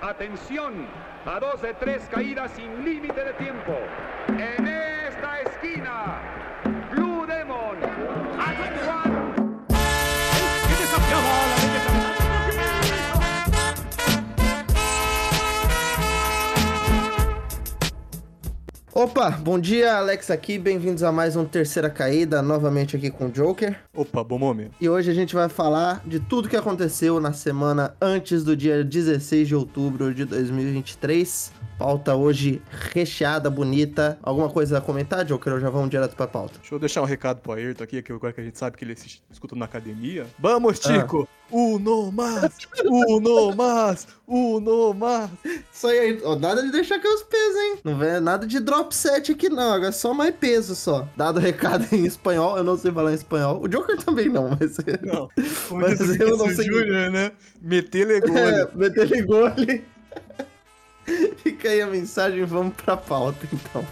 Atención, a dos de tres caídas sin límite de tiempo. En esta esquina, Opa, bom dia, Alex aqui, bem-vindos a mais um Terceira Caída, novamente aqui com o Joker. Opa, bom momento. E hoje a gente vai falar de tudo que aconteceu na semana antes do dia 16 de outubro de 2023. Pauta hoje recheada, bonita. Alguma coisa a comentar, Joker? Ou já vamos direto pra pauta? Deixa eu deixar um recado pro Ayrton aqui, que agora que a gente sabe que ele assiste, escuta na academia. Vamos, Tico! Ah. Uno mais! Uno mais! Uno mais! Isso aí, ó, nada de deixar cair os pesos, hein? Não vê nada de drop set aqui não, agora é só mais peso só. Dado o recado em espanhol, eu não sei falar em espanhol. O Joker também não, mas... Não, mas eu não sei... Júnior, né? Meter gole. É, meter gole. Fica aí a mensagem, vamos pra pauta então.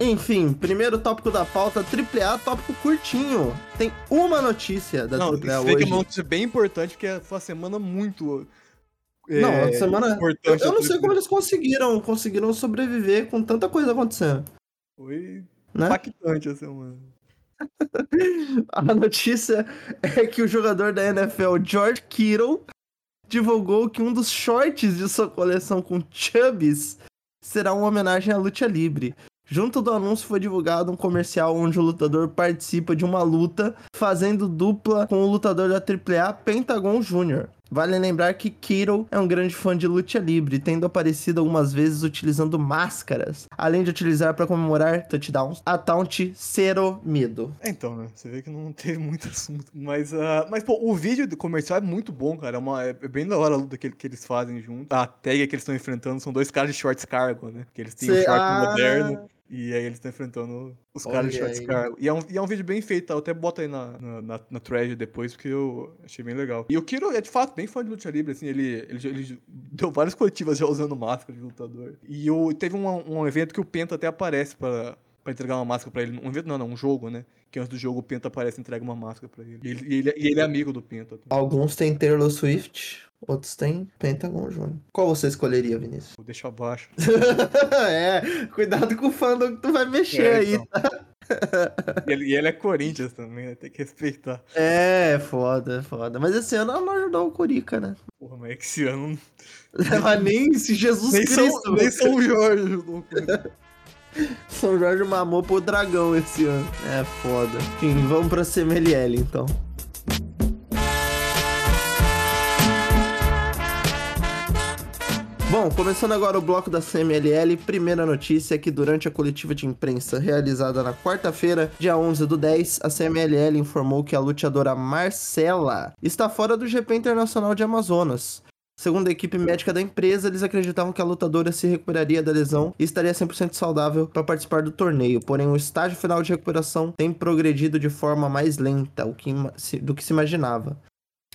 Enfim, primeiro tópico da pauta, AAA, tópico curtinho. Tem uma notícia da não, AAA hoje. Não, que é uma notícia bem importante, porque foi uma semana muito... Não, é, uma semana... Importante eu não sei como eles conseguiram, conseguiram sobreviver com tanta coisa acontecendo. Foi né? impactante a semana. A notícia é que o jogador da NFL, George Kittle, divulgou que um dos shorts de sua coleção com Chubbies será uma homenagem à luta livre. Junto do anúncio foi divulgado um comercial onde o lutador participa de uma luta fazendo dupla com o lutador da AAA Pentagon Jr. Vale lembrar que Kiro é um grande fã de luta livre, tendo aparecido algumas vezes utilizando máscaras, além de utilizar para comemorar touchdowns a taunt Zero Medo. É, então, né? Você vê que não teve muito assunto. Mas, uh, mas pô, o vídeo comercial é muito bom, cara. É, uma, é bem da hora a luta que, que eles fazem junto. A tag que eles estão enfrentando são dois caras de shorts cargo, né? Que eles têm Cê... um short ah... moderno e aí eles estão enfrentando os caras de Shorts Cargo. E é, um, e é um vídeo bem feito, tá? Eu até boto aí na, na, na, na thread depois, porque eu achei bem legal. E o Kiro é de fato bem fã de luta livre, assim, ele, ele, ele deu várias coletivas já usando máscara de lutador. E o, teve um, um evento que o Penta até aparece para pra entregar uma máscara pra ele. Um evento não, não, um jogo, né? Que antes do jogo o Penta aparece e entrega uma máscara pra ele. E ele, e ele, e ele é amigo do Penta. Alguns têm Taylor Swift, Outros têm Pentagon Júnior. Qual você escolheria, Vinícius? Vou deixar abaixo. é, cuidado com o fandom que tu vai mexer é, aí, então. tá? e, ele, ele é Corinthians também, né? Tem que respeitar. É, foda, foda. Mas esse ano não ajudou o Corica, né? Porra, mas é que esse ano. mas nem se Jesus nem Cristo. São, nem São Jorge ajudou o Corica. São Jorge mamou pro dragão esse ano. É foda. Enfim, vamos pra CMLL então. Bom, começando agora o bloco da CMLL, primeira notícia é que durante a coletiva de imprensa realizada na quarta-feira, dia 11 do 10, a CMLL informou que a luteadora Marcela está fora do GP Internacional de Amazonas. Segundo a equipe médica da empresa, eles acreditavam que a lutadora se recuperaria da lesão e estaria 100% saudável para participar do torneio, porém o estágio final de recuperação tem progredido de forma mais lenta do que se imaginava.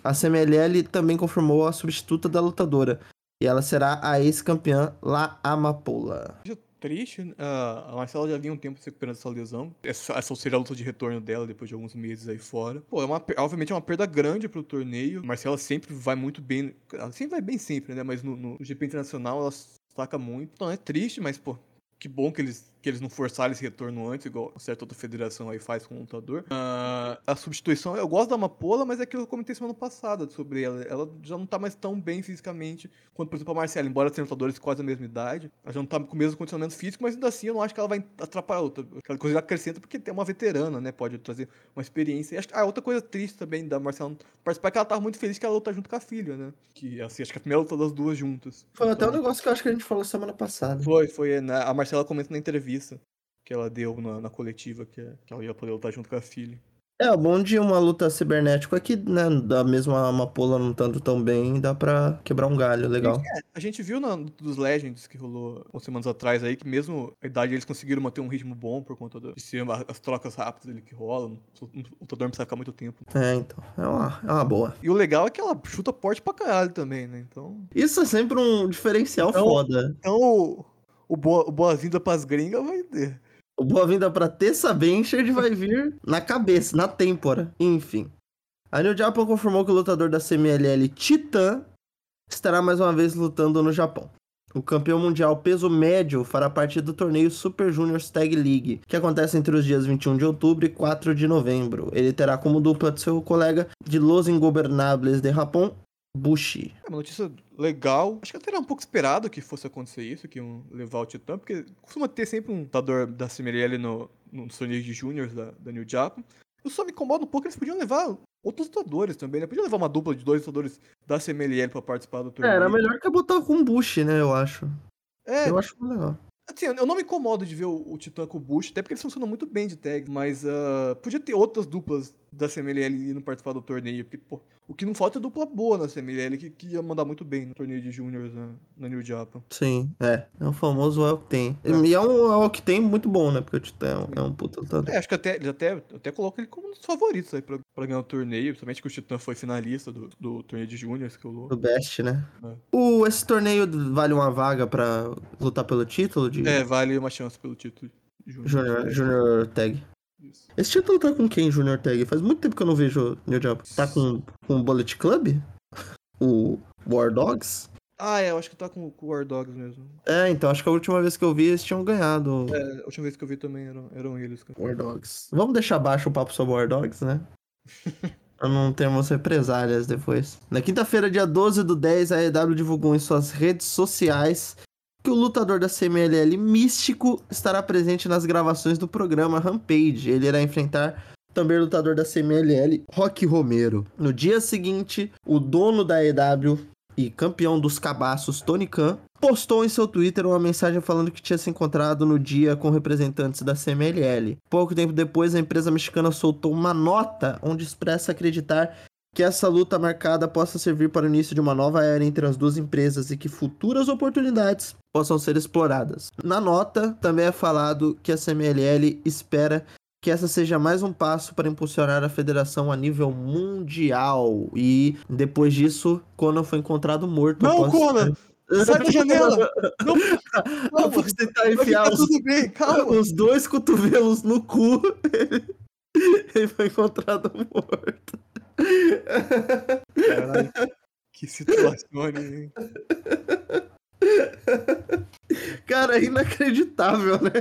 A CMLL também confirmou a substituta da lutadora, e ela será a ex-campeã La Amapola. Triste, uh, a Marcela já vinha um tempo se recuperando dessa lesão. Essa, essa seria a luta de retorno dela depois de alguns meses aí fora. Pô, é uma, obviamente é uma perda grande pro torneio. A Marcela sempre vai muito bem. Ela sempre vai bem sempre, né? Mas no, no GP Internacional ela destaca muito. Então é triste, mas, pô, que bom que eles que eles não forçaram esse retorno antes, igual certa outra federação aí faz com o lutador. Uh, a substituição, eu gosto da Amapola, mas é que eu comentei semana passada sobre ela. Ela já não tá mais tão bem fisicamente quanto, por exemplo, a Marcela. Embora sejam lutadores quase da mesma idade, ela já não tá com o mesmo condicionamento físico, mas ainda assim eu não acho que ela vai atrapalhar a outra. Aquela coisa acrescenta porque tem uma veterana, né? Pode trazer uma experiência. E acho, ah, outra coisa triste também da Marcela participar é que ela tava muito feliz que ela luta junto com a filha, né? Que assim, acho que é a primeira luta das duas juntas. Foi então, até um negócio que eu acho que a gente falou semana passada. Foi, foi. Né? A Marcela comenta na entrevista que ela deu na, na coletiva, que, que ela ia poder lutar junto com a filha. É, o bom de uma luta cibernética é que, né, da mesma amapola não tanto tão bem, dá pra quebrar um galho, legal. É, a gente viu na, dos Legends que rolou umas semanas atrás aí, que mesmo a idade eles conseguiram manter um ritmo bom por conta de ser as trocas rápidas ali que rolam, o lutador não precisa ficar muito tempo. É, então, é uma, é uma boa. E o legal é que ela chuta porte pra caralho também, né, então... Isso é sempre um diferencial então, foda. Então, o, boa, o boa-vinda pras gringas vai ter. O boa-vinda pra Tessa Benchard vai vir na cabeça, na têmpora. Enfim. A New Japan confirmou que o lutador da CMLL Titan estará mais uma vez lutando no Japão. O campeão mundial peso médio fará parte do torneio Super Juniors Tag League, que acontece entre os dias 21 de outubro e 4 de novembro. Ele terá como dupla de seu colega de Los Ingobernables de Japão, Bushi. É uma notícia legal. Acho que até era um pouco esperado que fosse acontecer isso, que iam levar o Titã, porque costuma ter sempre um lutador da CMLL no, no torneio de Juniors da, da New Japan. Eu só me incomodo um pouco que eles podiam levar outros lutadores também, né? Podiam levar uma dupla de dois lutadores da CMLL pra participar do É, torneio. era melhor que botar com Bushi, né, eu acho. É, Eu acho legal. Assim, eu não me incomodo de ver o, o Titã com o Bush, até porque eles funcionam muito bem de tag, mas ah, podia ter outras duplas da CMLL indo participar do torneio, porque, pô, o que não falta é dupla boa na CMLL, que, que ia mandar muito bem no torneio de Juniors na, na New Japan. Sim, é. É o famoso El que tem. É. E é um El que tem muito bom, né? Porque o Titã é um, é um puta lutador. É, acho que até, eles até, até colocam ele como um dos favoritos aí pra, pra ganhar o torneio, principalmente que o Titã foi finalista do, do torneio de Juniors, que eu Do Best, né? É. O, esse torneio vale uma vaga pra lutar pelo título de É, vale uma chance pelo título. Junior, Junior Tag? Isso. Esse título tá com quem, Junior Tag? Faz muito tempo que eu não vejo New Japan. Tá com, com o Bullet Club? O War Dogs? Ah, é, eu acho que tá com, com o War Dogs mesmo. É, então acho que a última vez que eu vi eles tinham ganhado É, a última vez que eu vi também eram, eram eles. cara. War Dogs. Vamos deixar baixo o papo sobre War Dogs, né? Pra não termos represálias depois. Na quinta-feira, dia 12 do 10, a EW divulgou em suas redes sociais que o lutador da CMLL Místico estará presente nas gravações do programa Rampage. Ele irá enfrentar também o lutador da CMLL, Rock Romero. No dia seguinte, o dono da EW e campeão dos cabaços, Tony Khan, postou em seu Twitter uma mensagem falando que tinha se encontrado no dia com representantes da CMLL. Pouco tempo depois, a empresa mexicana soltou uma nota onde expressa acreditar que essa luta marcada possa servir para o início de uma nova era entre as duas empresas e que futuras oportunidades possam ser exploradas. Na nota, também é falado que a CMLL espera que essa seja mais um passo para impulsionar a federação a nível mundial. E depois disso, Conan foi encontrado morto. Não, após- Conan! Sai da janela! Não, Após tentar enfiar os, bem, os dois cotovelos no cu, ele foi encontrado morto. Caralho, que situação, hein? Cara, é inacreditável, né?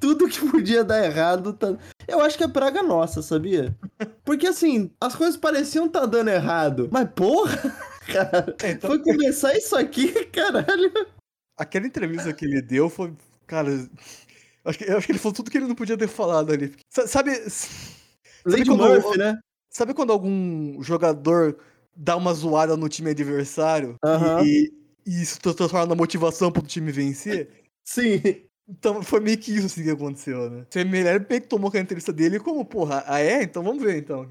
Tudo que podia dar errado tá. Eu acho que é praga nossa, sabia? Porque assim, as coisas pareciam tá dando errado. Mas porra, cara, É, então, foi começar isso aqui, caralho. aquela entrevista que ele deu foi. Cara, acho que, eu acho que ele falou tudo que ele não podia ter falado ali. Sa- Sabe. Lady Murphy, né? Sabe quando algum jogador dá uma zoada no time adversário Aham. e, e isso transforma na motivação pro time vencer? Sim. Então foi meio que isso assim que aconteceu, né? Você melhor meio que tomou aquela entrevista dele como, porra, ah é? Então vamos ver então.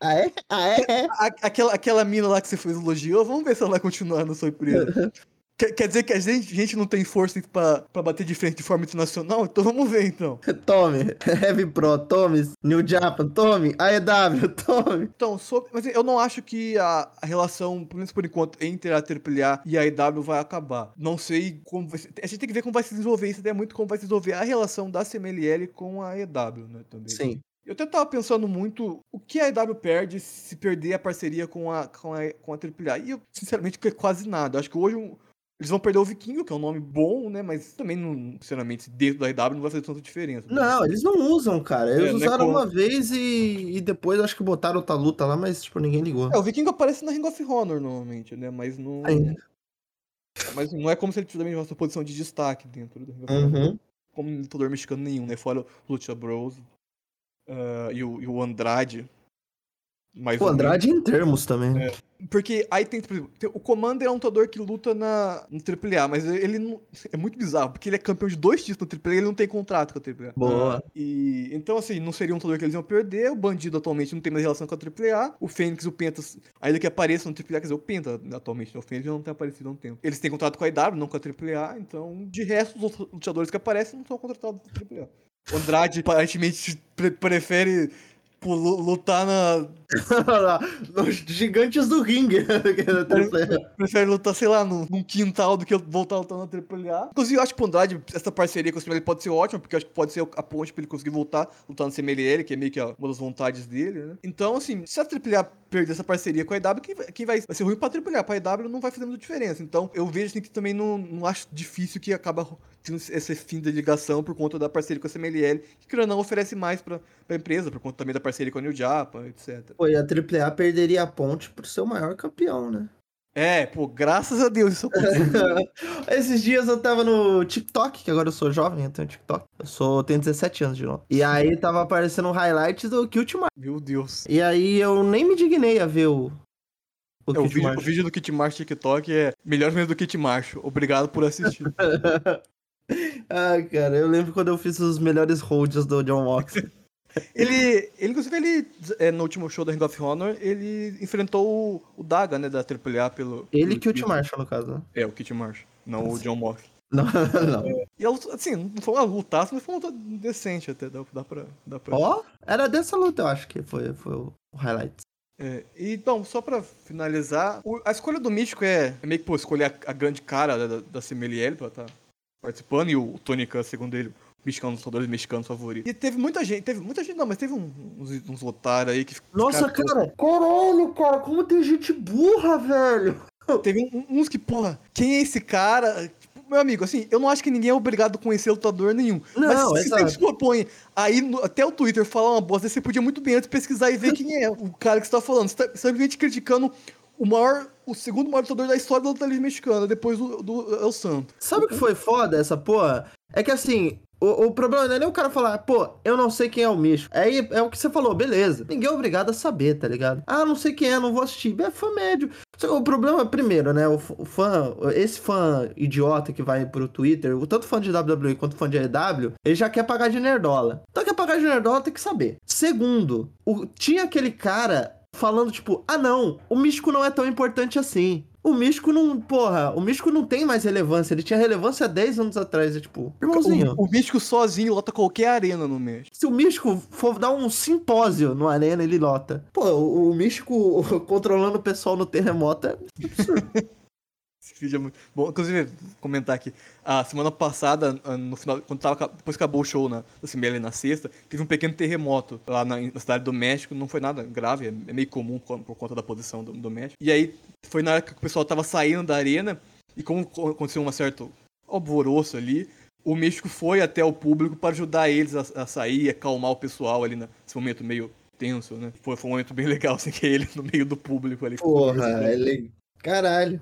Ah, é? Ah, é? A- aquela, aquela mina lá que você fez elogiou, vamos ver se ela vai continuar na sua empresa. Quer, quer dizer que a gente, a gente não tem força pra, pra bater de frente de forma internacional? Então vamos ver então. Tome, Heavy Pro, tome, New Japan, tome, AEW, tome. Então, sobre, mas eu não acho que a, a relação, pelo menos por enquanto, entre a AAA e a IW vai acabar. Não sei como vai ser. A gente tem que ver como vai se desenvolver isso, até muito como vai se desenvolver a relação da CMLL com a EW, né? Também. Sim. Eu até tava pensando muito o que a EW perde se perder a parceria com a, com a, com a AAA. E eu, sinceramente, que é quase nada. Acho que hoje um- eles vão perder o Vikingo, que é um nome bom, né? Mas também, não, sinceramente, dentro da EW não vai fazer tanta diferença. né? Não, eles não usam, cara. Eles É, né, usaram como- uma vez e, e depois acho que botaram outra luta lá, mas tipo, ninguém ligou. É, o Vikingo aparece na Ring of Honor normalmente, né? Mas não. Ainda. Mas não é como se ele tivesse uma posição de destaque dentro do Ring of Honor. Uhum. Como lutador mexicano nenhum, né? Fora o Lucha Bros. ah, e, o, e o Andrade. Mais O. Andrade em termos também. É. Porque aí tem, por exemplo, tem- o Commander é um lutador que luta na, no AAA, mas ele não. É muito bizarro, porque ele é campeão de dois títulos no AAA e ele não tem contrato com a AAA. Boa. Ah, e, então, assim, não seria um lutador que eles iam perder. O Bandido atualmente não tem mais relação com a AAA. O Fênix e o Pentas, ainda que apareçam no AAA, quer dizer, o Penta atualmente, né? o Fênix já não tem aparecido há um tempo. Eles têm contrato com a IW, não com a AAA, então, de resto, os outros lutadores que aparecem não são contratados com a AAA. O Andrade aparentemente pre- prefere lutar na. Nos gigantes do ringue. Prefere lutar, sei lá, num, num quintal do que voltar lutando na AAA. Inclusive, eu acho que o Andrade, essa parceria com o CMLL pode ser ótima, porque eu acho que pode ser a ponte pra ele conseguir voltar lutando no CMLL, que é meio que uma das vontades dele, né? Então, assim, se a AAA perder essa parceria com a EW, quem vai, quem vai, vai ser ruim pra AAA. Pra EW não vai fazer muita diferença. Então, eu vejo assim, que também não, não acho difícil que acaba tendo esse fim da ligação por conta da parceria com a CMLL, que, querendo ou não, oferece mais pra, pra empresa, por conta também da parceria com a New Japan, etc. Pô, e a AAA perderia a ponte pro seu maior campeão, né? É, pô, graças a Deus isso aconteceu. Esses dias eu tava no TikTok, que agora eu sou jovem, eu tenho TikTok. Eu sou, tenho 17 anos de novo. E aí tava aparecendo um highlight do Kilt. Meu Deus. E aí eu nem me dignei a ver o. O É, o, vídeo, o vídeo do Kit March TikTok é melhor mesmo do Kit March. Obrigado por assistir. Ai, cara, eu lembro quando eu fiz os melhores holds do John Moxley. ele, ele, inclusive, ele, é, no último show da Ring of Honor, ele enfrentou o, o Daga, né, da AAA pelo... Ele pelo e Kilt Twitter. Marshall, no caso. né? É, o Kit March, não o John Moxley. Não, não. E, luta, assim, não foi uma lutaça, mas foi uma luta decente até, dá, dá pra... Dá pra... Ó, era dessa luta, eu acho que foi, foi o highlight. É, e, então, só pra finalizar, o- a escolha do Místico é, é meio que, pô, escolher a, a grande cara da, da, da CMLL pra estar participando, e o Tony Khan, segundo ele, o Místico é dos lutadores mexicanos favoritos. E teve muita gente, teve muita gente, não, mas teve uns, uns otários aí que... Nossa, ficaram- cara, caralho, cara, como tem gente burra, velho. Teve um- uns que, porra, quem é esse cara? Tipo, meu amigo, assim, eu não acho que ninguém é obrigado a conhecer lutador nenhum. Não, mas se exato. você se propõe aí no- até o Twitter falar uma bosta, você podia muito bem antes pesquisar e ver quem é o cara que você tá falando. Você tá simplesmente criticando o maior, o segundo maior lutador da história da luta livre mexicana, depois do, do El Santo. Sabe o que foi foda essa porra? É que assim, o, o problema não é nem o cara falar, pô, eu não sei quem é o Micho. Aí é o que você falou, beleza. Ninguém é obrigado a saber, tá ligado? Ah, não sei quem é, não vou assistir. É fã médio. O problema, primeiro, né? O, o fã, esse fã idiota que vai pro Twitter, o tanto fã de WWE quanto fã de AEW, ele já quer pagar de nerdola. Então quer pagar de nerdola tem que saber. Segundo, o- tinha aquele cara falando, tipo, ah não, o místico não é tão importante assim. O místico não, porra, o místico não tem mais relevância. Ele tinha relevância há 10 anos atrás. É tipo, irmãozinho, O, o Místico sozinho lota qualquer arena no México. se o místico for dar um simpósio no Arena, ele lota. Pô, o, o místico controlando o pessoal no terremoto é Esse vídeo é muito bom. Inclusive, vou comentar aqui. A semana passada, ah, no final, quando tava, depois que acabou o show na, da CML na sexta, teve um pequeno terremoto lá na, na cidade do México. Não foi nada grave, é, é meio comum por, conta da posição do, do México. E aí, foi na hora que o pessoal tava saindo da arena, e como co- aconteceu um certo alvoroço ali, o México foi até o público para ajudar eles a, a sair, acalmar o pessoal ali nesse momento meio tenso, né? Foi, foi um momento bem legal, assim, que ele no meio do público ali. Porra, ele. Caralho.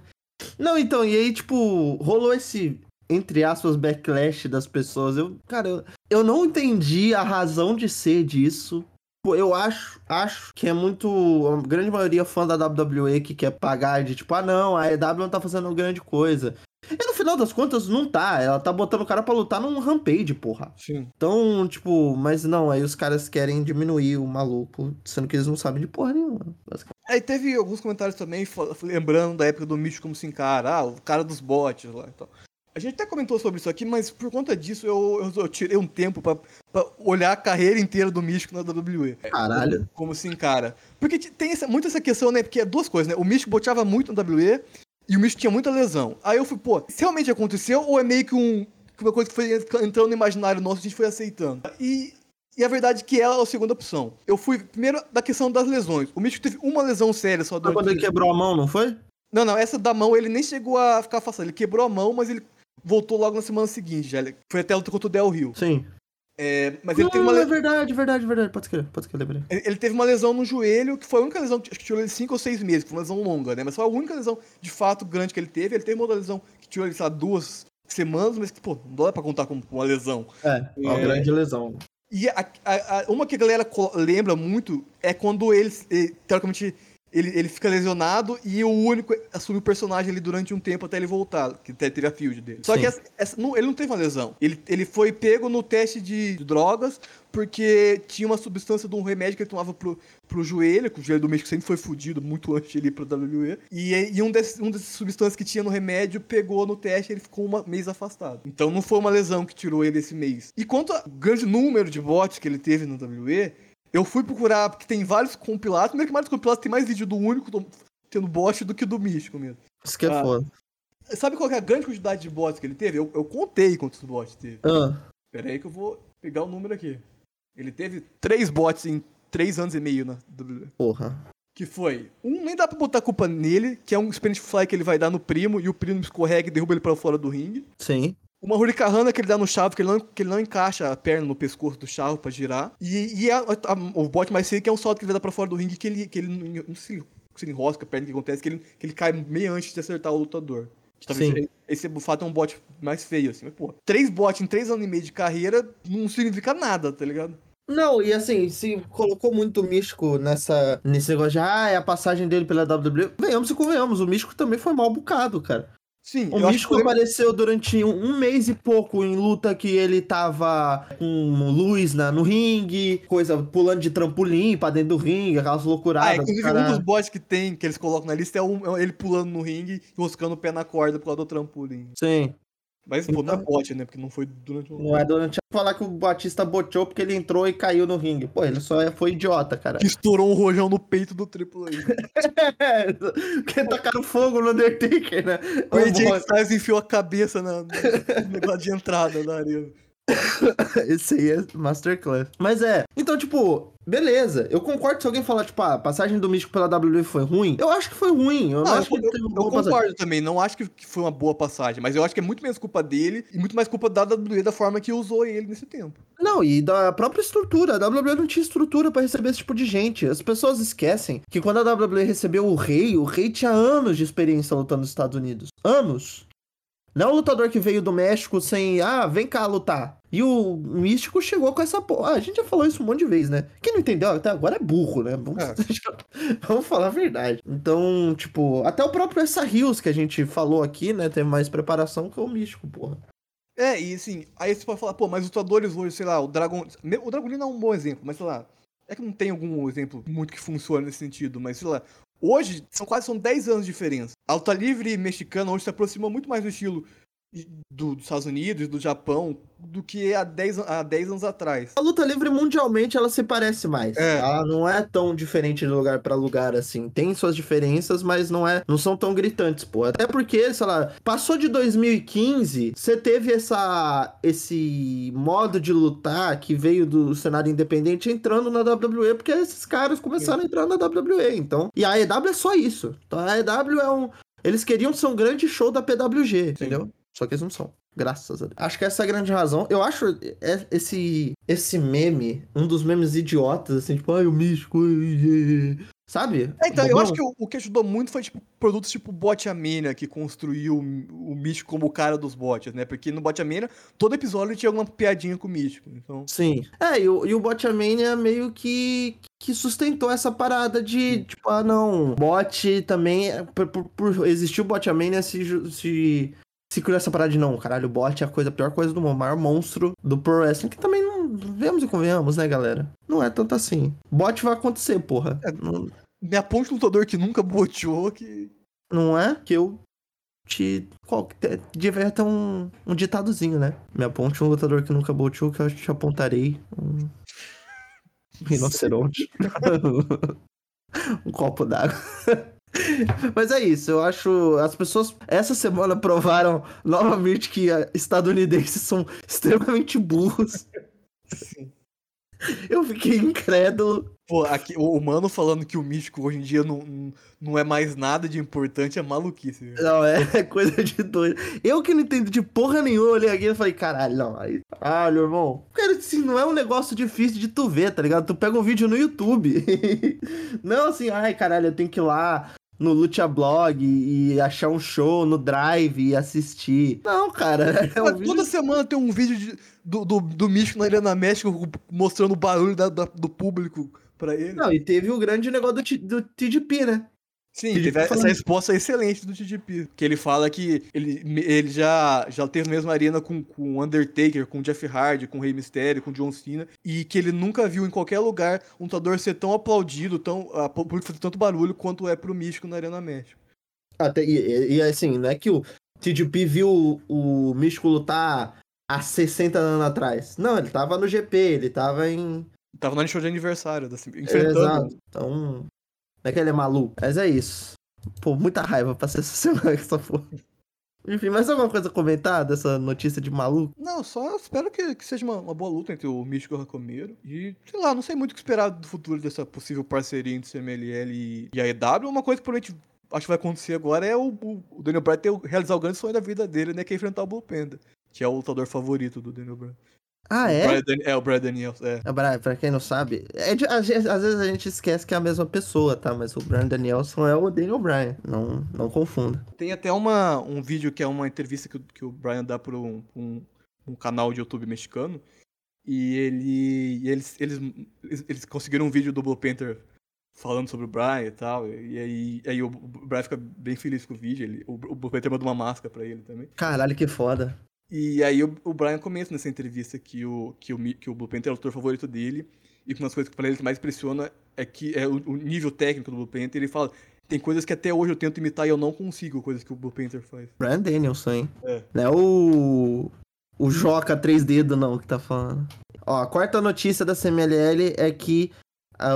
Não, então, e aí, tipo, rolou esse, entre aspas, backlash das pessoas. Eu, cara, eu, eu não entendi a razão de ser disso. Eu acho, acho que é muito. A grande maioria fã da WWE que quer pagar de tipo, ah não, a EW não tá fazendo grande coisa. E no final das contas, não tá. Ela tá botando o cara pra lutar num rampage, porra. Sim. Então, tipo, mas não, aí os caras querem diminuir o maluco, sendo que eles não sabem de porra nenhuma. basicamente. Aí teve alguns comentários também lembrando da época do Místico como se encara, ah, o cara dos bots lá e tal. A gente até comentou sobre isso aqui, mas por conta disso eu, eu, eu tirei um tempo pra, pra olhar a carreira inteira do Místico na WWE. Caralho. Como se encara. Porque tem essa, muito essa questão, né? Porque é duas coisas, né? O Místico boteava muito na WWE e o Místico tinha muita lesão. Aí eu fui, pô, se realmente aconteceu ou é meio que um, uma coisa que foi entrando no imaginário nosso e a gente foi aceitando? E, e a verdade é que ela é a segunda opção. Eu fui, primeiro, da questão das lesões. O Místico teve uma lesão séria só Foi durante... quando ele quebrou a mão, não foi? Não, não, essa da mão ele nem chegou a ficar afastado. Ele quebrou a mão, mas ele voltou logo na semana seguinte. Já. Ele foi até a luta contra o Del Rio. Sim. É, mas ele não, teve uma é lesão. verdade, verdade, verdade. Pode escrever, pode escrever. Ele ele teve uma lesão no joelho, que foi a única lesão que acho que tirou ele 5 ou 6 meses, que foi uma lesão longa, né? Mas foi a única lesão de fato grande que ele teve. Ele teve uma outra lesão que tirou ele, sei lá, duas semanas, mas que, pô, não dá pra contar como uma lesão. É, uma É. grande lesão. E a- a- a- uma que a galera lembra muito é quando ele, ele, teoricamente, ele, ele fica lesionado e o único assume o personagem ali durante um tempo até ele voltar, que até teve a field dele. Só Sim. que essa, essa- não- ele não teve uma lesão. Ele, ele foi pego no teste de, drogas porque tinha uma substância de um remédio que ele tomava pro, pro joelho, que o joelho do México sempre foi fudido muito antes de ele ir pro WWE. E, e um, desses, um dessas substâncias que tinha no remédio pegou no teste e ele ficou um mês afastado. Então não foi uma lesão que tirou ele esse mês. E quanto ao grande número de bots que ele teve no WWE, Eu fui procurar, porque tem vários compilados. Primeiro que vários compilados tem mais vídeo do único do- tendo bot do que do místico mesmo. Isso que é Ah. foda. Sabe qual que é a grande quantidade de bots que ele teve? Eu, eu contei quantos bots teve. Ah, Pera aí que eu vou pegar o número aqui. Ele teve três bots em três anos e meio na WWE. porra. Que foi, um nem dá pra botar culpa nele, que é um Spanish Fly que ele vai dar no primo, e o primo escorrega e derruba ele pra fora do ringue. Sim. Uma Hurricanrana que ele dá no chavo, que ele não, que ele não encaixa a perna no pescoço do chavo pra girar. E, e a- a- o bote mais feio que é um salto que ele vai dar pra fora do ringue, que ele, que ele não- se ele enrosca a perna, o que acontece, que ele, que ele cai meio antes de acertar o lutador. Que talvez Sim. esse fato é um bot mais feio, assim. Mas, pô, três bots em três anos e meio de carreira não significa nada, tá ligado? Não, e assim, se colocou muito o Místico nessa, nesse negócio de, ah, é a passagem dele pela WWE. Venhamos e convenhamos, o Místico também foi mal bocado, cara. Sim, O Místico que apareceu durante um, um mês e pouco em luta que ele tava com luz na, no ringue, coisa, pulando de trampolim pra dentro do ringue, aquelas Ah, loucuradas. inclusive cara. um dos bots que tem, que eles colocam na lista, é, um- é ele pulando no ringue, enroscando o pé na corda por causa do trampolim. Sim. Mas, pô, não é Então- bot, né? Porque não foi durante um... Não é durante falar que o Batista boteou porque ele entrou e caiu no ringue. Pô, ele só é- foi idiota, cara. Que estourou um rojão no peito do Triple H. É, porque tacaram fogo no Undertaker, né? O AJ Styles enfiou a cabeça na, no negócio de entrada da arena. Esse aí é Masterclass. Mas é, então, tipo, beleza. Eu concordo se alguém falar, tipo, ah, a passagem do Místico pela WWE foi ruim. Eu acho que foi ruim. Eu não Ah, acho que eu, teve eu uma boa passagem. concordo também, não acho que, que foi uma boa passagem, mas eu acho que é muito menos culpa dele e muito mais culpa da WWE da forma que usou ele nesse tempo. Não, e da própria estrutura. A WWE não tinha estrutura pra receber esse tipo de gente. As pessoas esquecem que quando a WWE recebeu o rei, o rei tinha anos de experiência lutando nos Estados Unidos. Anos. Não é um lutador que veio do México sem, ah, vem cá lutar. E o Místico chegou com essa porra. Ah, a gente já falou isso um monte de vezes, né? Quem não entendeu até agora é burro, né? Vamos, É. Vamos falar a verdade. Então, tipo, até o próprio Essa Rios que a gente falou aqui, né? Tem mais preparação que o Místico, porra. É, e assim, aí você pode falar, pô, mas os lutadores hoje, sei lá, o Dragon. O Dragolino é um bom exemplo, mas sei lá. É que não tem algum exemplo muito que funcione nesse sentido, mas sei lá. Hoje, são quase são 10 anos de diferença. A luta livre mexicana hoje se aproxima muito mais do estilo do- dos Estados Unidos, do Japão, do que há 10, an- há 10 anos atrás. A luta livre mundialmente ela se parece mais. É. Ela não é tão diferente de lugar pra lugar assim. Tem suas diferenças, mas não é, não são tão gritantes, pô. Até porque, sei lá, passou de 2015, você teve essa esse modo de lutar que veio do cenário independente entrando na WWE, porque esses caras começaram a entrar na WWE, então. E a AEW é só isso. Então a AEW é um eles queriam ser um grande show da PWG, entendeu? Só que eles não são. Graças a Deus. Acho que essa é a grande razão. Eu acho é- esse, esse meme, um dos memes idiotas, assim, tipo, ai, o místico. ai, ai", Sabe? É, então, eu acho que o, o que ajudou muito foi, tipo, produtos tipo Botchamania, que construiu o, o Místico como o cara dos bots, né? Porque no Botchamania, todo episódio tinha alguma piadinha com o Místico. Então, Sim. É, e o, e o meio que, que sustentou essa parada de, tipo, ah, não, bot também, é- por, por, por existir o ju- se, se criou essa parada de, não, caralho, o bot é a coisa, a pior coisa do mundo, o maior monstro do Pro Wrestling, que também não, vemos e convenhamos, né, galera? Não é tanto assim. Bot vai acontecer, porra. É. Não, minha ponte lutador que nunca boteou, que... não é que eu te... Qual, devia ter um, um ditadozinho, né? Me aponte um lutador que nunca boteou, que eu te apontarei um... Rinoceronte. um copo d'água. Mas é isso, eu acho. As pessoas essa semana provaram novamente que ah, estadunidenses são extremamente burros. Eu fiquei incrédulo. Pô, aqui, o o mano falando que o Místico hoje em dia não, não- é mais nada de importante é maluquice. velho. Não, é coisa de doido. Eu que não entendo de porra nenhuma, olhei aqui e falei, caralho, não. Aí, caralho, irmão. Cara, assim, não é um negócio difícil de tu ver, tá ligado? Tu pega um vídeo no YouTube. não assim, ai, caralho, eu tenho que ir lá no Lucha Blog e achar um show no Drive e assistir. Não, cara. É um vídeo... Toda semana tem um vídeo de- do, do, do Místico na Arena México mostrando o barulho da- da- do público pra ele. Não, e teve o grande negócio do, do TDP, né? Sim, TGP teve essa falando. resposta excelente do TGP. Que ele fala que ele, ele já, já teve a mesma arena com, com o Undertaker, com o Jeff Hardy, com o Rey Mysterio, com o John Cena. E que ele nunca viu em qualquer lugar um lutador ser tão aplaudido, tão, a público fazer tanto barulho quanto é pro Místico na Arena México. Até, e, e- e, assim, não é que o TDP viu o, o Místico lutar há 60 anos atrás. Não, ele tava no GP, ele tava em, Tava no show de aniversário, assim, É, enfrentando. exato. Então, não é que ele é maluco. Mas é isso. Pô, muita raiva pra ser essa semana que essa porra. Enfim, mais alguma coisa a comentar dessa notícia de maluco? Não, só espero que, que seja uma, uma boa luta entre o Místico e o Racomeiro. E, sei lá, não sei muito o que esperar do futuro dessa possível parceria entre o CMLL e, e a EW. Uma coisa que provavelmente acho que vai acontecer agora é o, o- Daniel Bryan ter, realizar o grande sonho da vida dele, né? Que é enfrentar o Bull Panda. Que é o lutador favorito do Daniel Bryan. Ah, é? Dan- é, o Bryan Daniels, é. Ah, Pra, pra quem não sabe, é de- às, vezes, a gente esquece que é a mesma pessoa, tá? Mas o Brian Danielson é o Daniel Bryan. Não, não confunda. Tem até uma, um vídeo que é uma entrevista que, o- que o Brian dá para um, um, um canal de YouTube mexicano. E ele. e eles, eles, eles, eles conseguiram um vídeo do Blue Panther falando sobre o Brian e tal. E aí, aí o Brian fica bem feliz com o vídeo. Ele, o, o Blue Panther manda uma máscara pra ele também. Caralho, que foda. E aí o, o Brian comenta nessa entrevista que o, que o, que o Blue Panther é o autor favorito dele. E que uma das coisas que pra ele mais impressiona é que é o, o nível técnico do Blue Panther. Ele fala. Tem coisas que até hoje eu tento imitar e eu não consigo, coisas que o Blue Panther faz. Brian Danielson, hein? É. Não é o. O Joca três dedos, não, que tá falando. Ó, a quarta notícia da CMLL é que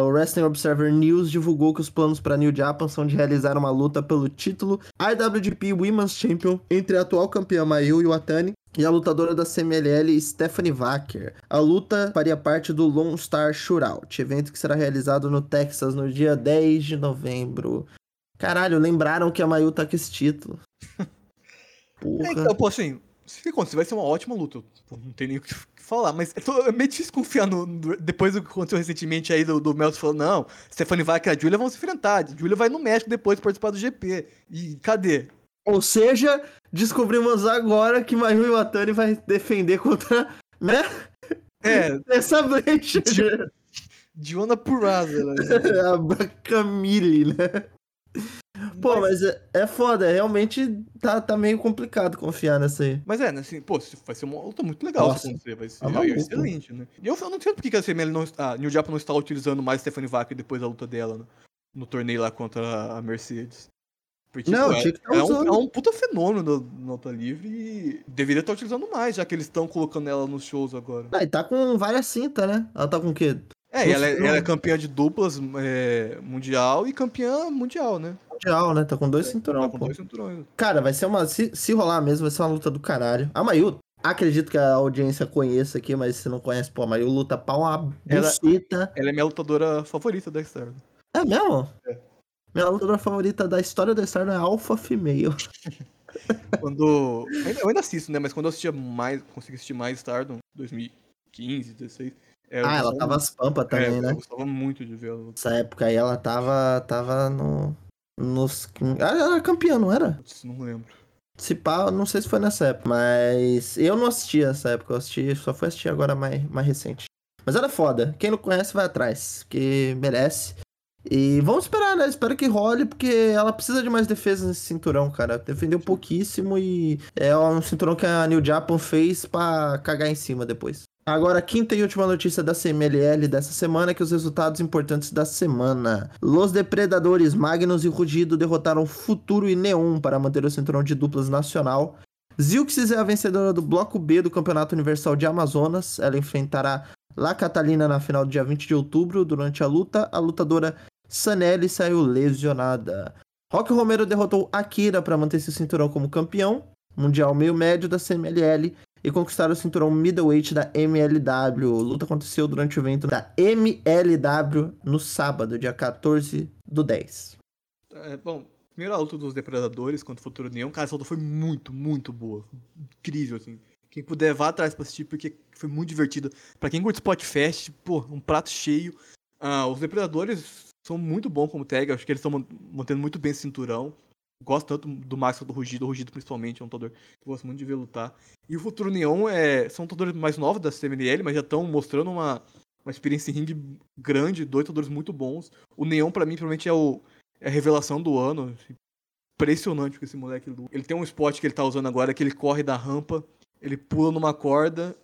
o Wrestling Observer News divulgou que os planos para New Japan são de realizar uma luta pelo título IWGP Women's Champion entre a atual campeã Mayu Iwatani e a lutadora da CMLL Stephanie Wacker. A luta faria parte do Lone Star Shootout, evento que será realizado no Texas no dia 10 de novembro. Caralho, lembraram que a Mayu tá com esse título. Porra. É, então, pô, assim, se acontecer, vai ser uma ótima luta. Pô, não tem nem o que falar, mas é tô- é meio no, no- Depois do que aconteceu recentemente aí do, do Meltzer falando, não, Stephanie Vaca e a Julia vão se enfrentar. Julia vai no México depois participar do GP. E cadê? Ou seja, descobrimos agora que Mayu Iwatani vai defender contra, né? É, Essa brecha. Diona Purrazza, né? a Camille, né? Pô, mas é, é foda, realmente tá, tá meio complicado confiar nessa aí. Mas é, né, assim, pô, vai ser uma luta muito legal Nossa, se acontecer. Vai ser é, maluco. excelente, né? E eu, eu não entendo por que a CML não, a New Japan não está utilizando mais Stephanie Vaca depois da luta dela no, no torneio lá contra a Mercedes. Porque, Não, é, tá é, um, é um puta fenômeno no, no luta livre e deveria estar utilizando mais, já que eles estão colocando ela nos shows agora. Ah, e tá com várias cintas, né? Ela tá com o quê? É, e ela, é- ela é campeã de duplas é, mundial e campeã mundial, né? Mundial, né? Tá com dois cinturão, Tá com pô. dois cinturões. Cara, vai ser uma. Se, se rolar mesmo, vai ser uma luta do caralho. A Mayu, acredito que a audiência conheça aqui, mas se não conhece, pô, a Mayu luta uma Ela- buceta. Ela é minha lutadora favorita da Star. É mesmo? É. Minha lutadora favorita da história da Star é Alpha Female. Quando. Eu ainda- eu ainda assisto, né? Mas quando eu assistia mais, consegui assistir mais Stardom, 2015, 16. É, Ah, ela tava as pampas é, também, né? Eu gostava muito de ver ela. Nessa época aí ela tava. tava no. Nos. Ela era campeã, não era? Putz, não lembro. Se pá, não sei se foi nessa época, mas eu não assisti essa época, eu assisti, só fui assistir agora mais, mais recente. Mas ela é foda, quem não conhece vai atrás, porque merece. E vamos esperar, né? Espero que role, porque ela precisa de mais defesa nesse cinturão, cara. Defendeu pouquíssimo e é um cinturão que a New Japan fez pra cagar em cima depois. Agora, a quinta e última notícia da CMLL dessa semana é que os resultados importantes da semana. Los Depredadores, Magnus e Rugido derrotaram Futuro e Neon para manter o cinturão de duplas nacional. Zilxis é a vencedora do Bloco B do Campeonato Universal de Amazonas. Ela enfrentará La Catalina na final do dia 20 de outubro. Durante a luta, a lutadora Sanelli saiu lesionada. Rock Romero derrotou Akira para manter seu cinturão como campeão mundial meio médio da CMLL e conquistar o cinturão middleweight da MLW. A luta aconteceu durante o evento da MLW no sábado, dia 14 do 10. É, bom, primeira luta dos Depredadores contra o Futuro Neon, cara, essa luta foi muito, muito boa. Incrível, assim. Quem puder, vá atrás pra assistir, porque foi muito divertida. Pra quem curte Spotfest, pô, um prato cheio. Ah, os Depredadores são muito bons como tag, acho que eles estão mantendo muito bem esse cinturão. Gosto tanto do Max quanto do Rugido, o Rugido principalmente, é um lutador que eu gosto muito de ver lutar. E o Futuro Neon é, são lutadores mais novos da CMLL, mas já estão mostrando uma, uma experiência em ringue grande, dois lutadores muito bons. O Neon, pra mim, provavelmente é, o, é a revelação do ano. Impressionante que esse moleque luta. Ele tem um spot que ele tá usando agora, que ele corre da rampa, ele pula numa corda,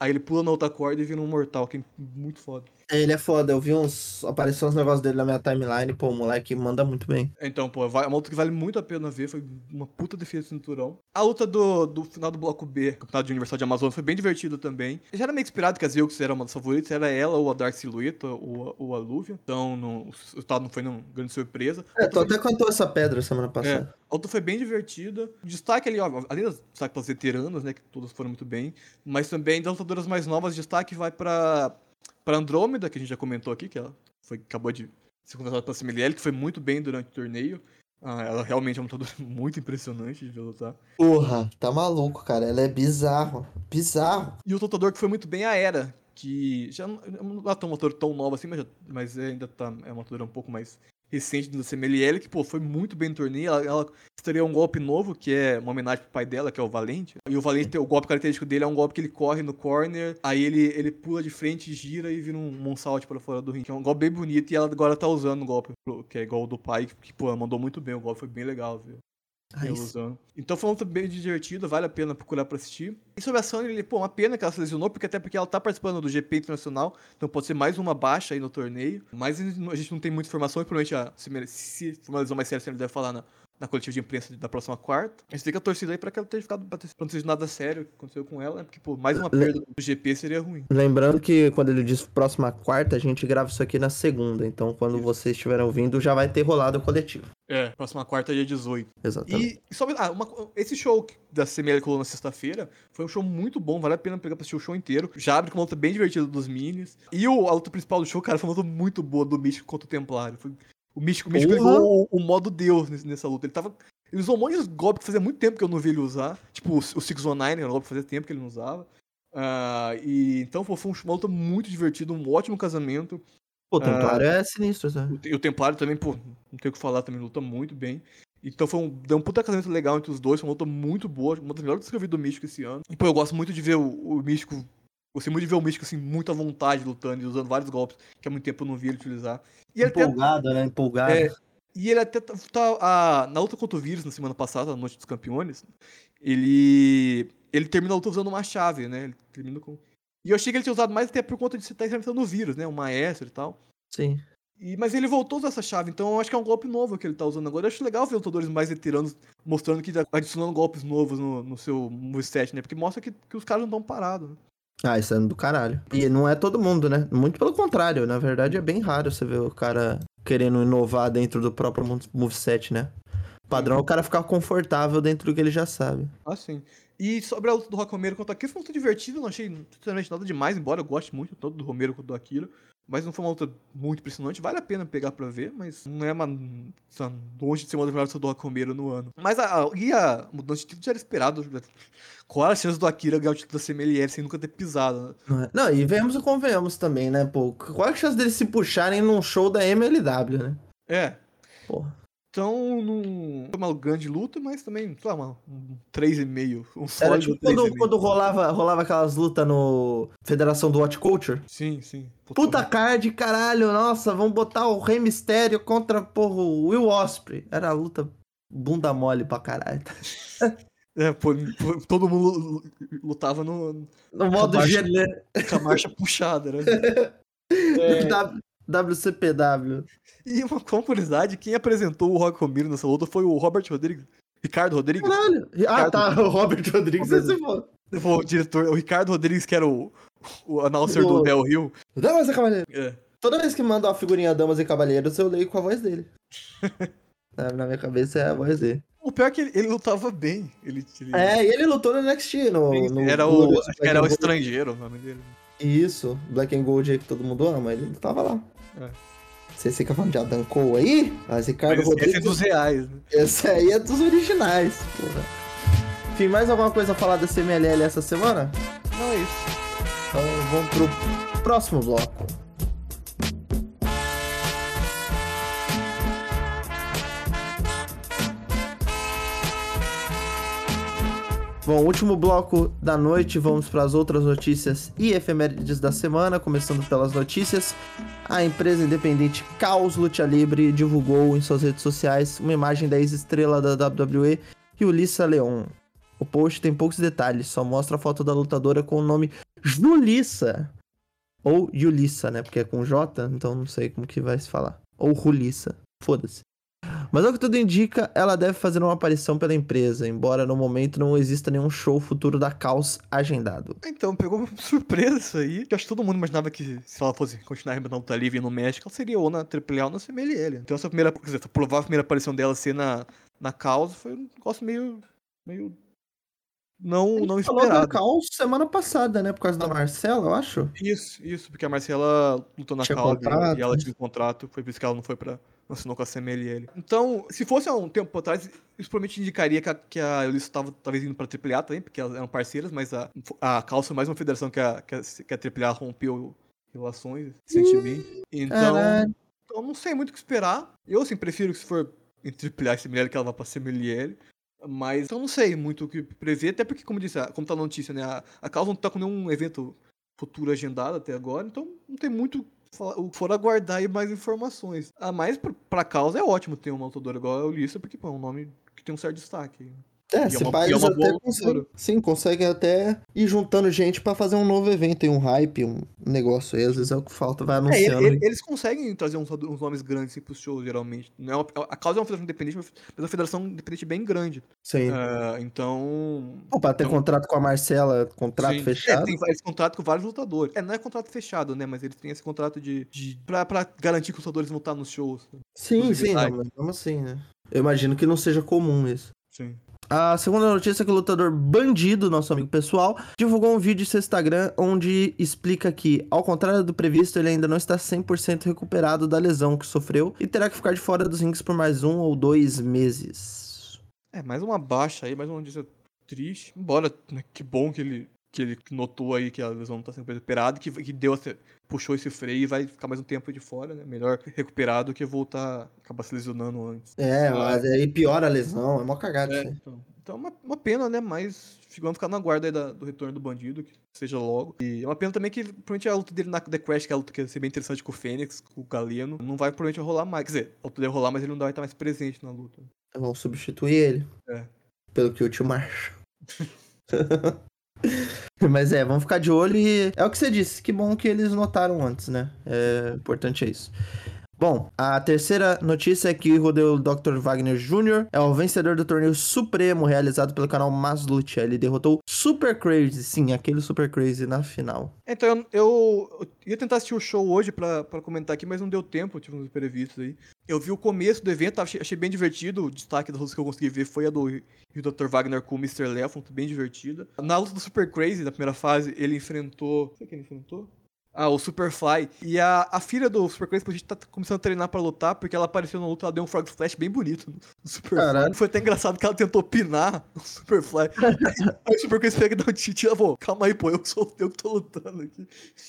aí ele pula na outra corda e vira um mortal, que é muito foda. Ele é foda, eu vi uns. Apareceu uns negócios dele na minha timeline, pô, o moleque manda muito bem. Então, pô, é uma luta que vale muito a pena ver, foi uma puta defesa de cinturão. A luta do, do final do bloco B, campeonato de Universal de Amazônia, foi bem divertida também. Já era meio esperado que a Zilks era uma das favoritas, era ela ou a Dark Silhouette ou, a- ou a Lúvia. Então, não, o resultado não foi uma grande surpresa. É, tu até cantou essa pedra semana É, passada. a luta foi bem divertida. Destaque ali, ó, além das destaque pelas veteranas, né, que todas foram muito bem, mas também das lutadoras mais novas, destaque vai pra, pra Andrômeda, que a gente já comentou aqui, que ela foi, acabou de ser contratada pela CMLL, que foi muito bem durante o torneio. Ah, ela realmente é uma lutadora muito impressionante de lutar. Porra, tá maluco, cara. Ela é bizarro. Bizarro. E o lutador que foi muito bem é a Era, que já não é uma lutadora tão nova assim, mas, já- mas ainda tá, é uma lutadora um pouco mais recente da CMLL, que, pô, foi muito bem no torneio. Ela, ela estreou um golpe novo, que é uma homenagem pro pai dela, que é o Valente. E o Valente, o golpe característico dele é um golpe que ele corre no corner, aí ele, ele pula de frente, gira e vira um moonsault pra fora do ringue. É um golpe bem bonito e ela agora tá usando o golpe, que é igual o do pai, que, pô, mandou muito bem. O golpe foi bem legal, viu? Usando. Então foi uma luta bem divertida, vale a pena procurar pra assistir. E sobre a Sony, ele, pô, uma pena que ela se lesionou, porque até porque ela tá participando do GP Internacional, então pode ser mais uma baixa aí no torneio. Mas a gente não tem muita informação, e provavelmente a, se, for uma lesão mais séria, ele deve falar na, na coletiva de imprensa da próxima quarta. A gente fica torcida aí pra que ela tenha ficado, pra não seja nada sério que aconteceu com ela, né? porque, pô, mais uma perda do GP seria ruim. Lembrando que quando ele diz próxima quarta, a gente grava isso aqui na segunda. Então, quando vocês estiverem ouvindo, já vai ter rolado o coletivo. É, próxima quarta dia 18. Exatamente. E, sobre, ah, uma- esse show da CML colou na sexta-feira foi um show muito bom, vale a pena pegar pra assistir o show inteiro. Já abre com uma luta bem divertida dos minis. E o, a luta principal do show, cara, foi uma luta muito boa do Místico contra o Templário. Foi- o Místico, o Místico usou o, o modo Deus nessa luta. Ele tava. Ele usou um monte de golpes que fazia muito tempo que eu não vi ele usar. Tipo, o, o 619 era um golpe que fazia tempo que ele não usava. Ah, e então foi um- uma luta muito divertida, um ótimo casamento. Pô, o Templário é sinistro, né? Te- o Templário também, pô, não tem o que falar, também luta muito bem. Então foi um, deu um puta casamento legal entre os dois, foi uma luta muito boa, uma das melhores que eu vi do Místico esse ano. E pô, eu gosto muito de ver o, o Místico, gostei muito de ver o Místico assim, muito à vontade lutando e usando vários golpes que há muito tempo eu não vi ele utilizar. E ele até, Empolgado, né? Empolgado. É. e ele até tá, tá- a- na luta contra o vírus na semana passada, na Noite dos Campeões, ele ele termina a luta usando uma chave, né? Ele termina com e eu achei que ele tinha usado mais até por conta de você estar enfrentando o vírus, né? O maestro e tal. Sim. E, mas ele voltou a usar essa chave, então eu acho que é um golpe novo que ele tá usando agora. Eu acho legal ver lutadores mais veteranos mostrando que tá adicionando golpes novos no, no seu moveset, né? Porque mostra que, que os caras não estão parados, né? Ah, isso é do caralho. E não é todo mundo, né? Muito pelo contrário. Na verdade, é bem raro você ver o cara querendo inovar dentro do próprio mo- moveset, né? Padrão é o cara ficar confortável dentro do que ele já sabe. Ah, sim. E sobre a luta do Rock Romero contra o Akira, foi uma luta divertida, não achei sinceramente nada demais, embora eu goste muito tanto do Romero quanto do Akira. Mas não foi uma luta muito impressionante, vale a pena pegar pra ver, mas não é uma. sabe, longe de ser uma das melhores lutas do Rock Romero no ano. Mas a, a- e a mudança de título já era esperado. Qual era a chance do Akira ganhar o título da CMLL sem nunca ter pisado, né? Não, é? não, e vemos e convenhamos também, né? Pô, qual a chance deles se puxarem num show da MLW, né? É, Porra. Então, não foi uma grande luta, mas também, sei lá, uma, um 3,5. Um Era tipo quando, 3,5. quando rolava, rolava aquelas lutas no Federação do Watch Culture. Sim, sim. Puta card, caralho, nossa, vamos botar o Rei Mistério contra, porra, o Will Osprey. Era a luta bunda mole pra caralho. É, pô, todo mundo lu- lutava no, No modo GL, com a marcha puxada, né? É, WCPW. e uma curiosidade, quem apresentou o Rock Romero nessa luta foi o Robert Rodrigues. Ricardo Rodrigues. Caralho. Ah, tá, o Robert Rodrigues. Robert- Esse. O diretor, o Ricardo Rodrigues, que era o, o announcer O- do Del Rio. Damas e Cavaleiros. É. Toda vez que manda uma figurinha Damas e Cavaleiros, eu leio com a voz dele. Na minha cabeça é a voz dele. O pior é que ele, ele lutava bem. Ele, ele- É, e ele lutou no NXT, no, no era o, era o estrangeiro o nome dele. Isso, Black and Gold aí que todo mundo ama, ele tava lá. É. Você fica falando de Adam Cole aí? Mas Ricardo Mas esse é Rodrigues. dos reais, né? Esse aí é dos originais, porra. Enfim, mais alguma coisa a falar da CMLL essa semana? Não é isso. Então vamos pro próximo bloco. Bom, último bloco da noite, vamos para as outras notícias e efemérides da semana, começando pelas notícias. A empresa independente Caos Lucha Libre divulgou em suas redes sociais uma imagem da ex-estrela da WWE, Yulissa Leon. O post tem poucos detalhes, só mostra a foto da lutadora com o nome Julissa. Ou Yulissa, né? Porque é com J, então não sei como que vai se falar. Ou Rulissa. Foda-se. Mas ao que tudo indica, ela deve fazer uma aparição pela empresa, embora no momento não exista nenhum show futuro da Caos agendado. Então, pegou uma surpresa isso aí. Que eu acho que todo mundo imaginava que se ela fosse continuar arrebentando luta livre no México, ela seria ou na AAA ou na CMLL. Então essa primeira, quer dizer, essa provável primeira aparição dela ser na, na Caos foi um negócio meio... meio... Não, não Falou da esperado. Caos semana passada, né? Por causa da Marcela, eu acho. Isso, isso, porque a Marcela lutou na Caos e ela tinha um contrato, foi por isso que ela não foi pra. Não assinou com a CMLL. Então, se fosse há um tempo atrás, isso provavelmente indicaria que a, que a Eulissa estava talvez indo pra AAA também, porque elas eram parceiras, mas a, a Caos foi mais uma federação que a, que a, que a AAA rompeu relações recentemente. Então, Caralho. então, não sei muito o que esperar. Eu, assim, prefiro que se for entre AAA e CMLL, que ela vá pra CMLL. Mas então não sei muito o que prever, até porque, como disse, a- como tá na notícia, né? A, a causa não tá com nenhum evento futuro agendado até agora, então não tem muito o for aguardar aí mais informações. A mais pra, pra causa é ótimo ter uma lutadora igual a Ulissa, porque pô, é um nome que tem um certo destaque. É, E se é pá, e é eles uma até conseguem, sim, conseguem até ir juntando gente pra fazer um novo evento, tem um hype, um negócio aí, às vezes é o que falta, vai É, anunciando. ele- ele- eles conseguem trazer uns, uns nomes grandes assim, pros shows, geralmente. Não é uma- a causa é uma federação independente, mas é uma federação independente bem grande. Sim. Ah, então. Pô, pra ter então- contrato com a Marcela, contrato Sim. fechado. É, tem esse contrato com vários lutadores. É, não é contrato fechado, né? Mas eles têm esse contrato de. de pra, pra garantir que os lutadores vão estar nos shows. Sim, sim, exclusividade. não, mas mesmo assim, né? Eu imagino que não seja comum isso. Sim. A segunda notícia é que o lutador Bandido, nosso amigo pessoal, divulgou um vídeo em seu Instagram onde explica que, ao contrário do previsto, ele ainda não está 100% recuperado da lesão que sofreu e terá que ficar de fora dos rings por mais um ou dois meses. É, mais uma baixa aí, mais uma notícia triste. Embora, né, que bom que ele, que ele notou aí que a lesão não tá sendo recuperada, que, que deu essa- puxou esse freio e vai ficar mais um tempo de fora, né? Melhor recuperar do que voltar, acabar se lesionando antes. É, mas aí piora a lesão, é mó cagada É, então, então é uma, uma pena, né? Mas vamos ficar na guarda aí da- do retorno do bandido, que seja logo. E é uma pena também que provavelmente a luta dele na The Crash, que é a luta que ia ser bem interessante com o Fênix, com o Galeno, não vai provavelmente rolar mais. Quer dizer, a luta deve rolar, mas ele não vai estar mais presente na luta. Vão substituir ele. É. Pelo que o tio Marcha. Mas é, vamos ficar de olho e é o que você disse, que bom que eles notaram antes, né? É importante é isso. Bom, a terceira notícia é que o Dr. Wagner Jr. é o vencedor do torneio Supremo realizado pelo canal Maslucha. Ele derrotou Super Crazy, sim, aquele Super Crazy na final. Então, eu, eu- ia tentar assistir o show hoje pra comentar aqui, mas não deu tempo, tive uns imprevistos aí. Eu vi o começo do evento, achei, achei bem divertido. O destaque das lutas que eu consegui ver foi a do Rio Dr. Wagner com o Mr. Leffon, bem divertida. Na luta do Super Crazy, da primeira fase, ele enfrentou. Sei quem ele enfrentou? Ah, o Superfly. E a, a filha do Super Crazy, a gente tá começando a treinar pra lutar, porque ela apareceu na luta, ela deu um Frog Splash bem bonito no Superfly. Caralho. Foi até engraçado que ela tentou pinar o Superfly. Aí o Super Crazy pega e dá um tite e pô, calma aí, pô, eu sou eu que tô lutando aqui.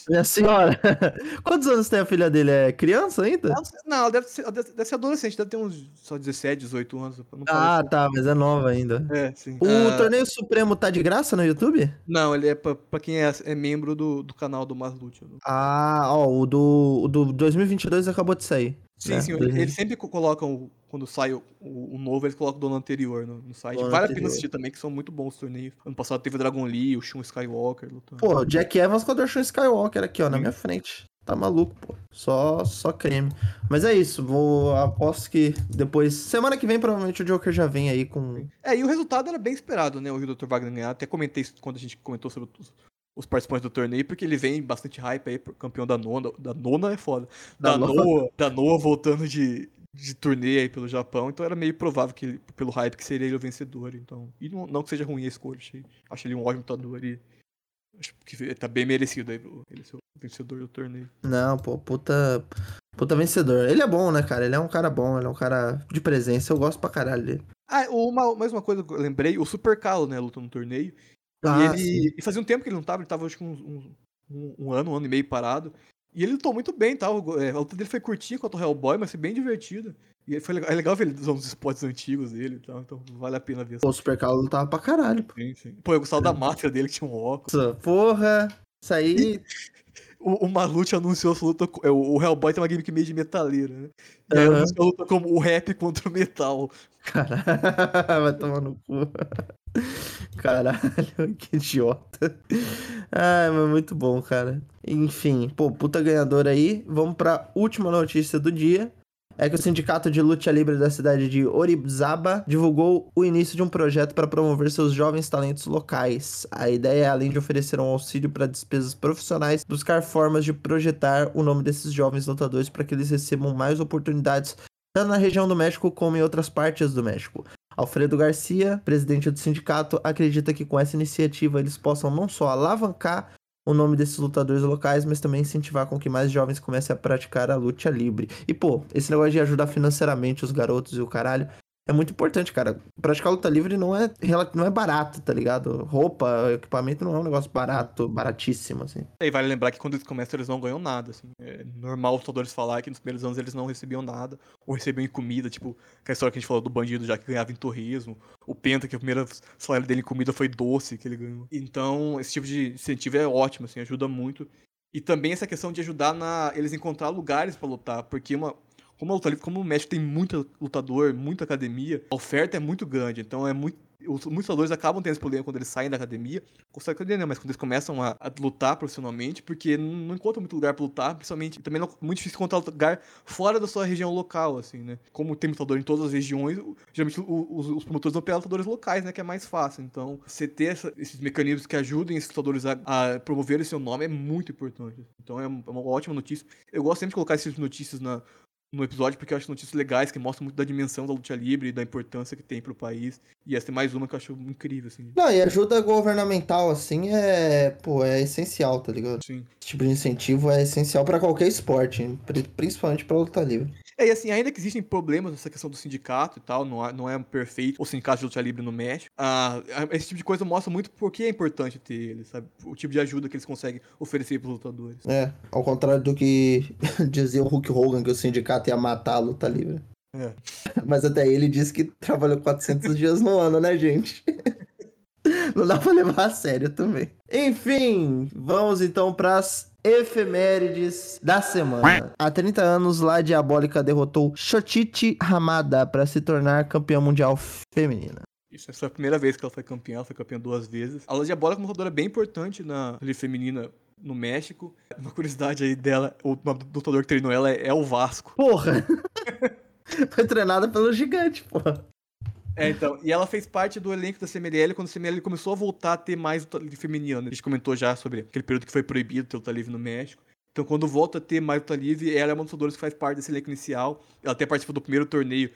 Minha senhora, quantos anos tem a filha dele? É criança ainda? Não, ela deve ser, ela deve, deve ser adolescente, deve ter uns só 17, 18 anos. Ah, tá, mas é nova ainda. É, sim. O Ah, torneio Supremo tá de graça no YouTube? Não, ele é pra, pra quem é, é membro do, do canal do Maslute. Ah, ó, o do, o do 2022 acabou de sair. Sim, né? sim, Dois- eles sempre co- colocam, o- quando sai o, o- o novo, eles colocam do ano anterior no, no site. Vale a pena assistir também, que são muito bons os torneios. Ano passado teve o Dragon Lee, o Shun Skywalker lutando. Pô, o Jack Evans contra o Sean Skywalker aqui, ó, na Sim. minha frente. Tá maluco, pô. Só, só creme. Mas é isso, vou. Aposto que depois. Semana que vem, provavelmente o Joker já vem aí com. É, e o resultado era bem esperado, né? O Dr. Wagner ganhar. Até comentei quando a gente comentou sobre os, os participantes do torneio, porque ele vem bastante hype aí, campeão da nona. Da nona é foda. Da Da. Noa, da Noa voltando de, de turnê aí pelo Japão, então era meio provável que ele, pelo hype que seria ele o vencedor. Então, e não, não que seja ruim a escolha, achei, acho ele um ótimo lutador e acho que tá bem merecido aí ele ser o vencedor do torneio. Não, pô, puta. Puta vencedor. Ele é bom, né, cara? Ele é um cara bom, ele é um cara de presença. Eu gosto pra caralho dele. Ah, uma, mais uma coisa que eu lembrei, o Super Calo, né, lutou no torneio. Ah, e ele. E fazia um tempo que ele não tava, ele tava acho que uns- uns- um, um ano, um ano e meio parado. E ele lutou muito bem, tá? O- é, A luta dele foi curtinha contra o Hellboy, mas foi bem divertida. E foi legal, é legal ver ele usando os spots antigos dele e tal, então vale a pena ver. Pô, o Super Carlos lutava pra caralho, pô. Sim, sim. Pô, eu gostava da máscara dele, que tinha um óculos. Porra. Isso aí. O, o Malute anunciou essa luta. é, O, Hellboy tem uma gimmick meio de metaleira, né? E aí anunciou a luta como o rap contra o metal. Caralho, vai tomar no cu. Caralho, que idiota. Ai, mas muito bom, cara. Enfim, pô, puta ganhadora aí. Vamos pra última notícia do dia. É que o Sindicato de Luta Livre da cidade de Oribzaba divulgou o início de um projeto para promover seus jovens talentos locais. A ideia é, além de oferecer um auxílio para despesas profissionais, buscar formas de projetar o nome desses jovens lutadores para que eles recebam mais oportunidades tanto na região do México como em outras partes do México. Alfredo Garcia, presidente do sindicato, acredita que com essa iniciativa eles possam não só alavancar o nome desses lutadores locais, mas também incentivar com que mais jovens comecem a praticar a luta livre. E, pô, esse negócio de ajudar financeiramente os garotos e o caralho é muito importante, cara. Praticar luta livre não é, não é barato, tá ligado? Roupa, equipamento não é um negócio barato, baratíssimo, assim. E vale lembrar que quando eles começam, eles não ganham nada, assim. É normal os lutadores falar que nos primeiros anos eles não recebiam nada, ou recebiam em comida, tipo, a história que a gente falou do bandido já que ganhava em torresmo, o Penta, que o primeiro salário dele em comida foi doce que ele ganhou. Então, esse tipo de incentivo é ótimo, assim, ajuda muito. E também essa questão de ajudar na eles encontrar lugares para lutar, porque uma como a luta livre, como o México tem muito lutador, muita academia, a oferta é muito grande, então é muito os, muitos lutadores acabam tendo esse problema quando eles saem da academia, conseguem academia, mas quando eles começam a, a lutar profissionalmente, porque não, encontram muito lugar para lutar, principalmente também não, muito difícil encontrar lugar fora da sua região local, assim, né? Como tem lutador em todas as regiões, geralmente os, os promotores não pegam lutadores locais, né? Que é mais fácil. Então, você ter essa, esses mecanismos que ajudem esses lutadores a, a promover seu nome é muito importante. Então, é uma ótima notícia. Eu gosto sempre de colocar essas notícias na, no episódio, porque eu acho notícias legais que mostram muito da dimensão da luta livre e da importância que tem pro país. E essa é mais uma que eu acho incrível, assim. Não, e ajuda governamental, assim, é, pô, é essencial, tá ligado? Sim. Esse tipo de incentivo é essencial para qualquer esporte, principalmente pra luta livre. É, e assim, ainda que existem problemas nessa questão do sindicato e tal, não, é, não é perfeito o sindicato de luta livre no México, ah, esse tipo de coisa mostra muito por que é importante ter eles, sabe? O tipo de ajuda que eles conseguem oferecer pros lutadores. É, ao contrário do que dizia o Hulk Hogan, que o sindicato ia matar a luta livre. É. Mas até ele disse que trabalhou 400 dias no ano, né, gente? Não dá pra levar a sério também. Enfim, vamos então pras efemérides da semana. Há 30 anos, lá Diabólica derrotou Shochichi Hamada para se tornar campeã mundial feminina. Isso, essa foi a primeira vez que ela foi campeã, ela foi campeã duas vezes. A La Diabólica é uma lutadora bem importante na liga feminina no México. Uma curiosidade aí dela, o lutador que treinou ela é, é o Vasco. Porra! foi treinada pelo gigante, porra. É, então. E ela fez parte do elenco da CMLL quando a CMLL começou a voltar a ter mais luta livre feminina. A gente comentou já sobre aquele período que foi proibido ter luta livre no México. Então, quando volta a ter mais luta livre, ela é uma das lutadoras que faz parte desse elenco inicial. Ela até participou do primeiro torneio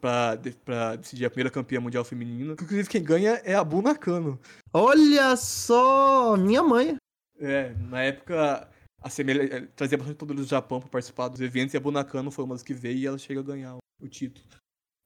pra, pra decidir a primeira campeã mundial feminina. Inclusive, quem ganha é a Bu Nakano. Olha só! Minha mãe. É, na época, a CMLL eh, trazia bastante lutadores do Japão pra participar dos eventos e a Bu Nakano foi uma das que veio e ela chega a ganhar o título.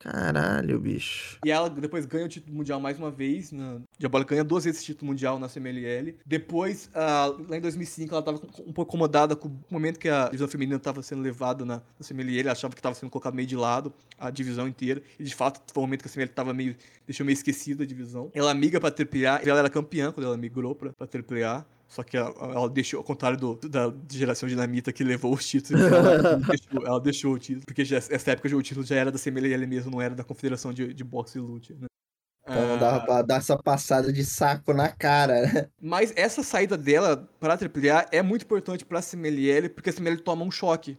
Caralho, bicho. E ela depois ganha o título mundial mais uma vez. Na... Diabólica ganha duas vezes esse título mundial na CMLL. Depois, lá em 2005, ela estava um pouco incomodada com o momento que a divisão feminina estava sendo levada na, na CMLL. Ela achava que estava sendo colocado meio de lado a divisão inteira. E de fato, foi um momento que a CMLL estava meio. deixou meio esquecida a divisão. Ela migra pra AAA. Ela era campeã quando ela migrou pra, pra AAA. Só que ela, ela, deixou, ao contrário do, da geração dinamita que levou os títulos, ela, deixou, ela deixou o título. Porque já, essa época o título já era da CMLL mesmo, não era da Confederação de, de Boxe e Lute, né? Então não dava pra dar essa passada de saco na cara, né? Mas essa saída dela pra AAA é muito importante pra CMLL, porque a CMLL toma um choque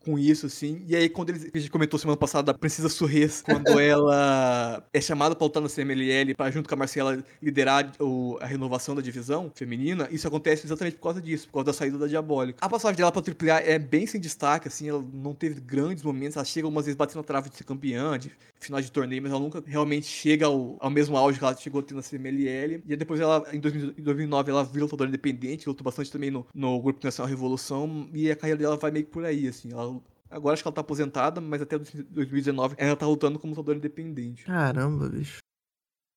com isso, assim. E aí, quando ele, a gente comentou semana passada da Princesa Surrez, quando ela é chamada pra lutar no CMLL pra, junto com a Marcela, liderar o, a renovação da divisão feminina, isso acontece exatamente por causa disso, por causa da saída da Diabólica. A passagem dela pra AAA é bem sem destaque, assim, ela não teve grandes momentos, ela chega algumas vezes batendo na trave de ser campeã, de final de torneio, mas ela nunca realmente chega ao, ao mesmo auge que ela chegou a ter na CMLL. E depois ela, em, 2000, em 2009, ela vira lutadora independente, lutou bastante também no, no Grupo Nacional Revolução, e a carreira dela vai meio que por aí, assim. Ela, agora acho que ela tá aposentada, mas até 2019 ela tá lutando como lutadora independente. Caramba, bicho.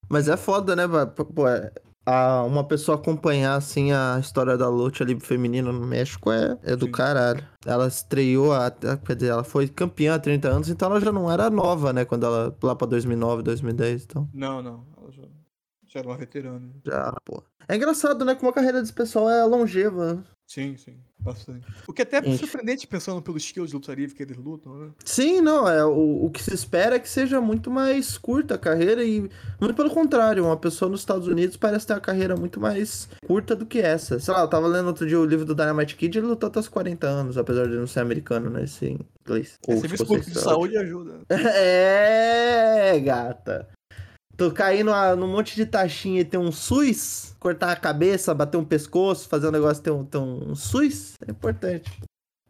Mas é foda, né? Pô, é, a, uma pessoa acompanhar, assim, a história da luta livre feminina no México é, é do Sim. caralho. Ela estreou, a, quer dizer, ela foi campeã há 30 anos, então ela já não era nova, né? Quando ela, lá pra 2009, 2010, então. Não, não. Ela já, já era uma veterana. Já, pô. É engraçado, né? Como a carreira desse pessoal é longeva. Sim, sim, bastante. O que é até Gente. surpreendente pensando pelo estilo de luta livre que eles lutam, né? Sim, não, é o, o que se espera é que seja muito mais curta a carreira e muito pelo contrário, uma pessoa nos Estados Unidos parece ter uma carreira muito mais curta do que essa. Sei lá, eu tava lendo outro dia o livro do Dynamite Kid, ele lutou até os 40 anos, apesar de não ser americano, né, esse inglês. É, serviço público de saúde ajuda. É, gata. Tu cair numa- num monte de taxinha e ter um SUS, cortar a cabeça, bater um pescoço, fazer um negócio ter um, ter um SUS, é importante.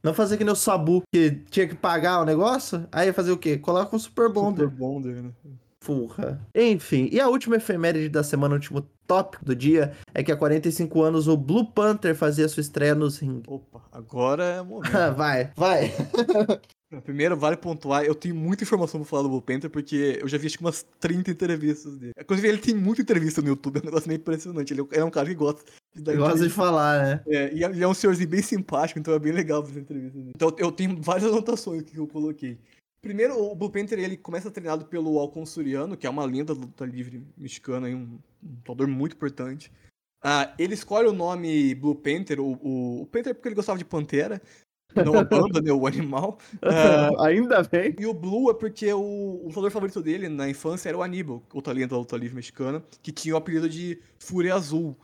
Não fazer que nem o Sabu, que tinha que pagar o negócio, aí fazer o quê? Coloca um Super Bonder. Super Bonder, né? Porra. Enfim, e a última efeméride da semana, o último tópico do dia, é que há 45 anos o Blue Panther fazia sua estreia nos ringues. Opa, agora é o momento. vai, vai. Primeiro, vale pontuar, eu tenho muita informação pra falar do Blue Panther, porque eu já vi acho que umas 30 entrevistas dele. Inclusive, ele tem muita entrevista no YouTube, é um negócio meio impressionante. Ele é um cara que gosta de dar Gosta de falar, né? É, e ele é um senhorzinho bem simpático, então é bem legal fazer entrevista dele. Então eu tenho várias anotações que eu coloquei. Primeiro, o Blue Panther, ele começa treinado pelo Alcon Suriano, que é uma lenda da luta livre mexicana, um, um lutador muito importante. Ah, ele escolhe o nome Blue Panther, o, o, o Panther porque ele gostava de pantera, não a banda, né, o animal. Ah, Ainda bem. e o Blue é porque o, o lutador favorito dele na infância era o Aníbal, outra lenda da luta livre mexicana, que tinha o apelido de Fúria Azul.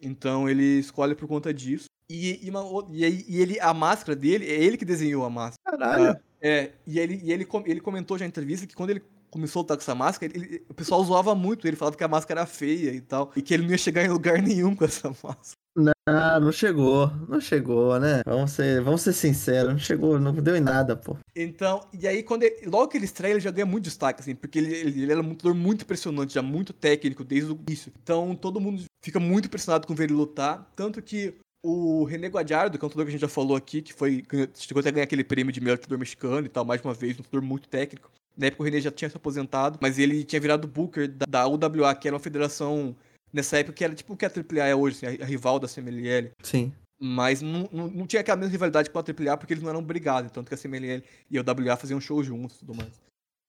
Então ele escolhe por conta disso. E, e, uma o- e e ele, a máscara dele, é ele que desenhou a máscara. Caralho. É, e ele, e ele, ele comentou já em entrevista que quando ele começou a lutar com essa máscara, ele- o pessoal zoava muito, ele falava que a máscara era feia e tal, e que ele não ia chegar em lugar nenhum com essa máscara. Ah, não chegou. Não chegou, né? Vamos ser, vamos ser sinceros. Não chegou, não deu em nada, pô. Então, e aí quando ele, logo que ele estreia, ele já ganha muito destaque, assim, porque ele, ele, ele era um lutador muito impressionante, já muito técnico desde o início. Então todo mundo fica muito impressionado com ver ele lutar, tanto que o René Guadiardo, que é um lutador que a gente já falou aqui, que foi chegou até a ganhar aquele prêmio de melhor lutador mexicano e tal, mais uma vez, um lutador muito técnico. Na época o René já tinha se aposentado, mas ele tinha virado Booker da, da UWA, que era uma federação nessa época que era tipo o que a AAA é hoje, assim, a, rival da CMLL. Sim. Mas não, não, não tinha aquela mesma rivalidade com a AAA porque eles não eram brigados, tanto que a CMLL e a WA faziam show juntos e tudo mais.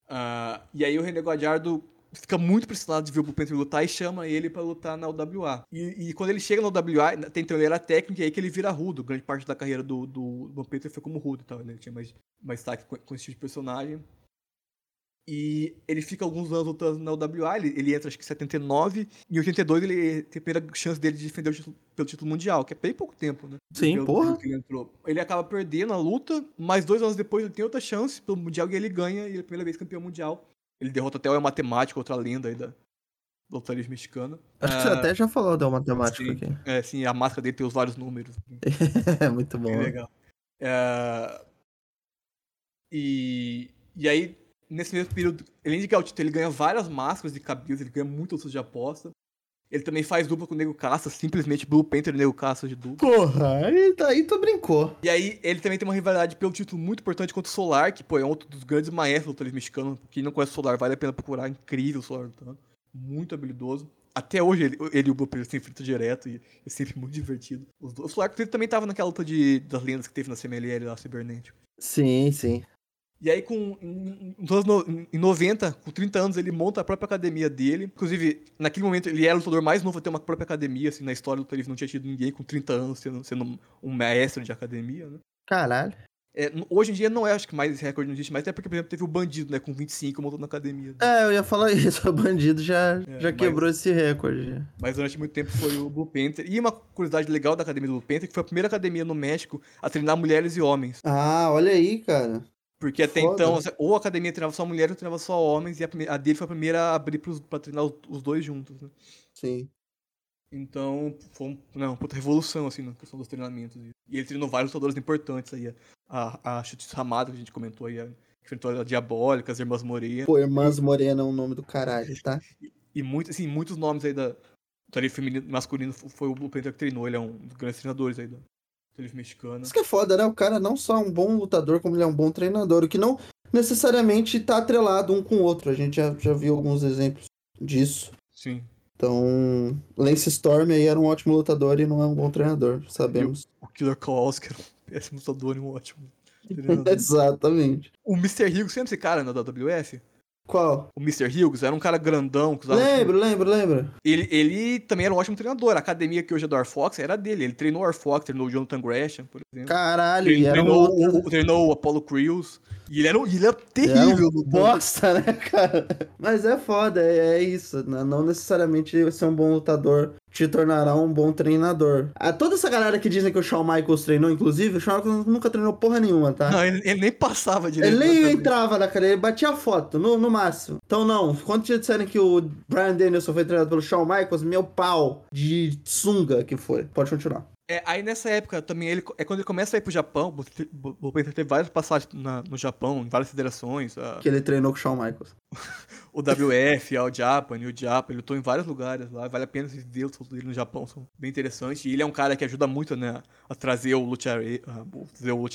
Ah, e aí o René Guadiardo fica muito impressionado de ver o Panther lutar e chama ele pra lutar na UWA. E, e quando ele chega na UWA, até então ele era técnico e aí que ele vira rudo. Grande parte da carreira do, do Panther foi como rudo e tal, né? Ele tinha mais, mais destaque com, com esse tipo de personagem. E ele fica alguns anos lutando na UWA, ele, ele entra acho que em 79, e em 82 ele tem a primeira chance dele de defender o título, pelo título mundial, que é bem pouco tempo, né? Sim, Pelo porra. ele entrou. Ele acaba perdendo a luta, mas dois anos depois ele tem outra chance pelo Mundial e ele ganha, e ele é a primeira vez campeão mundial. Ele derrota até o El Matemático, outra lenda aí da livre mexicana. Acho que você Ah, até já falou da matemática sim. aqui. É, sim, a máscara dele tem os vários números. É muito bom. Né? legal. É, E, e aí, nesse mesmo período, além de ganhar o título, ele ganha várias máscaras de cabeça, ele ganha lutas de aposta. Ele também faz dupla com o Nego Caça, simplesmente Blue Panther e Nego Caça de dupla. Porra, aí, aí tu brincou. E aí, ele também tem uma rivalidade pelo título muito importante contra o Solar, que, pô, é um outro dos grandes maestros do lutador mexicano. Quem não conhece o Solar, vale a pena procurar. Incrível o Solar lutando. Muito habilidoso. Até hoje, ele, ele e o Blue Panther se enfrentam direto e é sempre muito divertido. O Solar inclusive, também tava naquela luta de, das lendas que teve na CMLL lá, Cibernético. Sim, sim. E aí, com, em, em 90, com 30 anos, ele monta a própria academia dele. Inclusive, naquele momento, ele era o lutador mais novo a ter uma própria academia. Assim, na história do Luta Livre não tinha tido ninguém com 30 anos sendo, sendo um maestro de academia, né? Caralho. É, hoje em dia não é, acho que mais esse recorde não existe mais, até porque, por exemplo, teve o Bandido, né, com 25 montando na academia. É, eu ia falar isso. O bandido já, É, já mas- quebrou esse recorde. Mas durante muito tempo foi o Blue Panther. E uma curiosidade legal da academia do Blue Panther, que foi a primeira academia no México a treinar mulheres e homens. Ah, olha aí, cara. Porque até Foda. então, ou a academia treinava só mulheres ou treinava só homens, e a, prime- a dele foi a primeira a abrir pros, pra treinar os, os dois juntos, né? Sim. Então, foi um, não, uma puta revolução, assim, na questão dos treinamentos. E ele treinou vários lutadores importantes aí. A, a Chutes Ramada, que a gente comentou aí, a, enfrentou a Diabólica, as Irmãs Morena. Pô, Irmãs Morena é um nome do caralho, tá? E muito, assim, muitos nomes aí da livre feminino masculino foi o Blue Panther que treinou. Ele é um dos grandes treinadores aí da livre mexicana. Isso que é foda, né? O cara não só é um bom lutador, como ele é um bom treinador. O que não necessariamente tá atrelado um com o outro. A gente já, já viu alguns exemplos disso. Sim. Então, Lance Storm aí era um ótimo lutador e não é um bom treinador, sabemos. O Killer Kowalski era um péssimo lutador e um ótimo treinador. Exatamente. o Mr. Higo sempre esse cara na WWF? Qual? O Mr. Hughes era um cara grandão. Que usava Lembro, lembro, lembro. Ele, ele também era um ótimo treinador. A academia que hoje é do Air Fox era dele. Ele treinou o Air Fox, treinou o Jonathan Gresham, por exemplo. Caralho, e era um treinou, outro... o, treinou o Apollo Crews. E ele era, um- ele era Era terrível. um no- bosta, né, cara? Mas é foda, é, é isso. Não necessariamente ser um bom lutador te tornará um bom treinador. Ah, toda essa galera que dizem que o Shawn Michaels treinou, inclusive, o Shawn Michaels nunca treinou porra nenhuma, tá? Não, ele, ele nem passava direito. Ele nem entrava na cadeira, ele batia foto, no, no máximo. Então, não, quando te disserem que o Brian Danielson foi treinado pelo Shawn Michaels, meu pau de sunga que foi. Pode continuar. É, aí nessa época também ele é quando ele começa a ir pro Japão. O Panther teve várias passagens na- no Japão, em várias federações. a- Que ele treinou com o Shawn Michaels. o WF, a o Japan, e o Japan. Ele lutou em vários lugares lá. Vale a pena vocês verem os lutas dele no Japão, são bem interessantes. E ele é um cara que ajuda muito, né, a trazer o luchare, a trazer o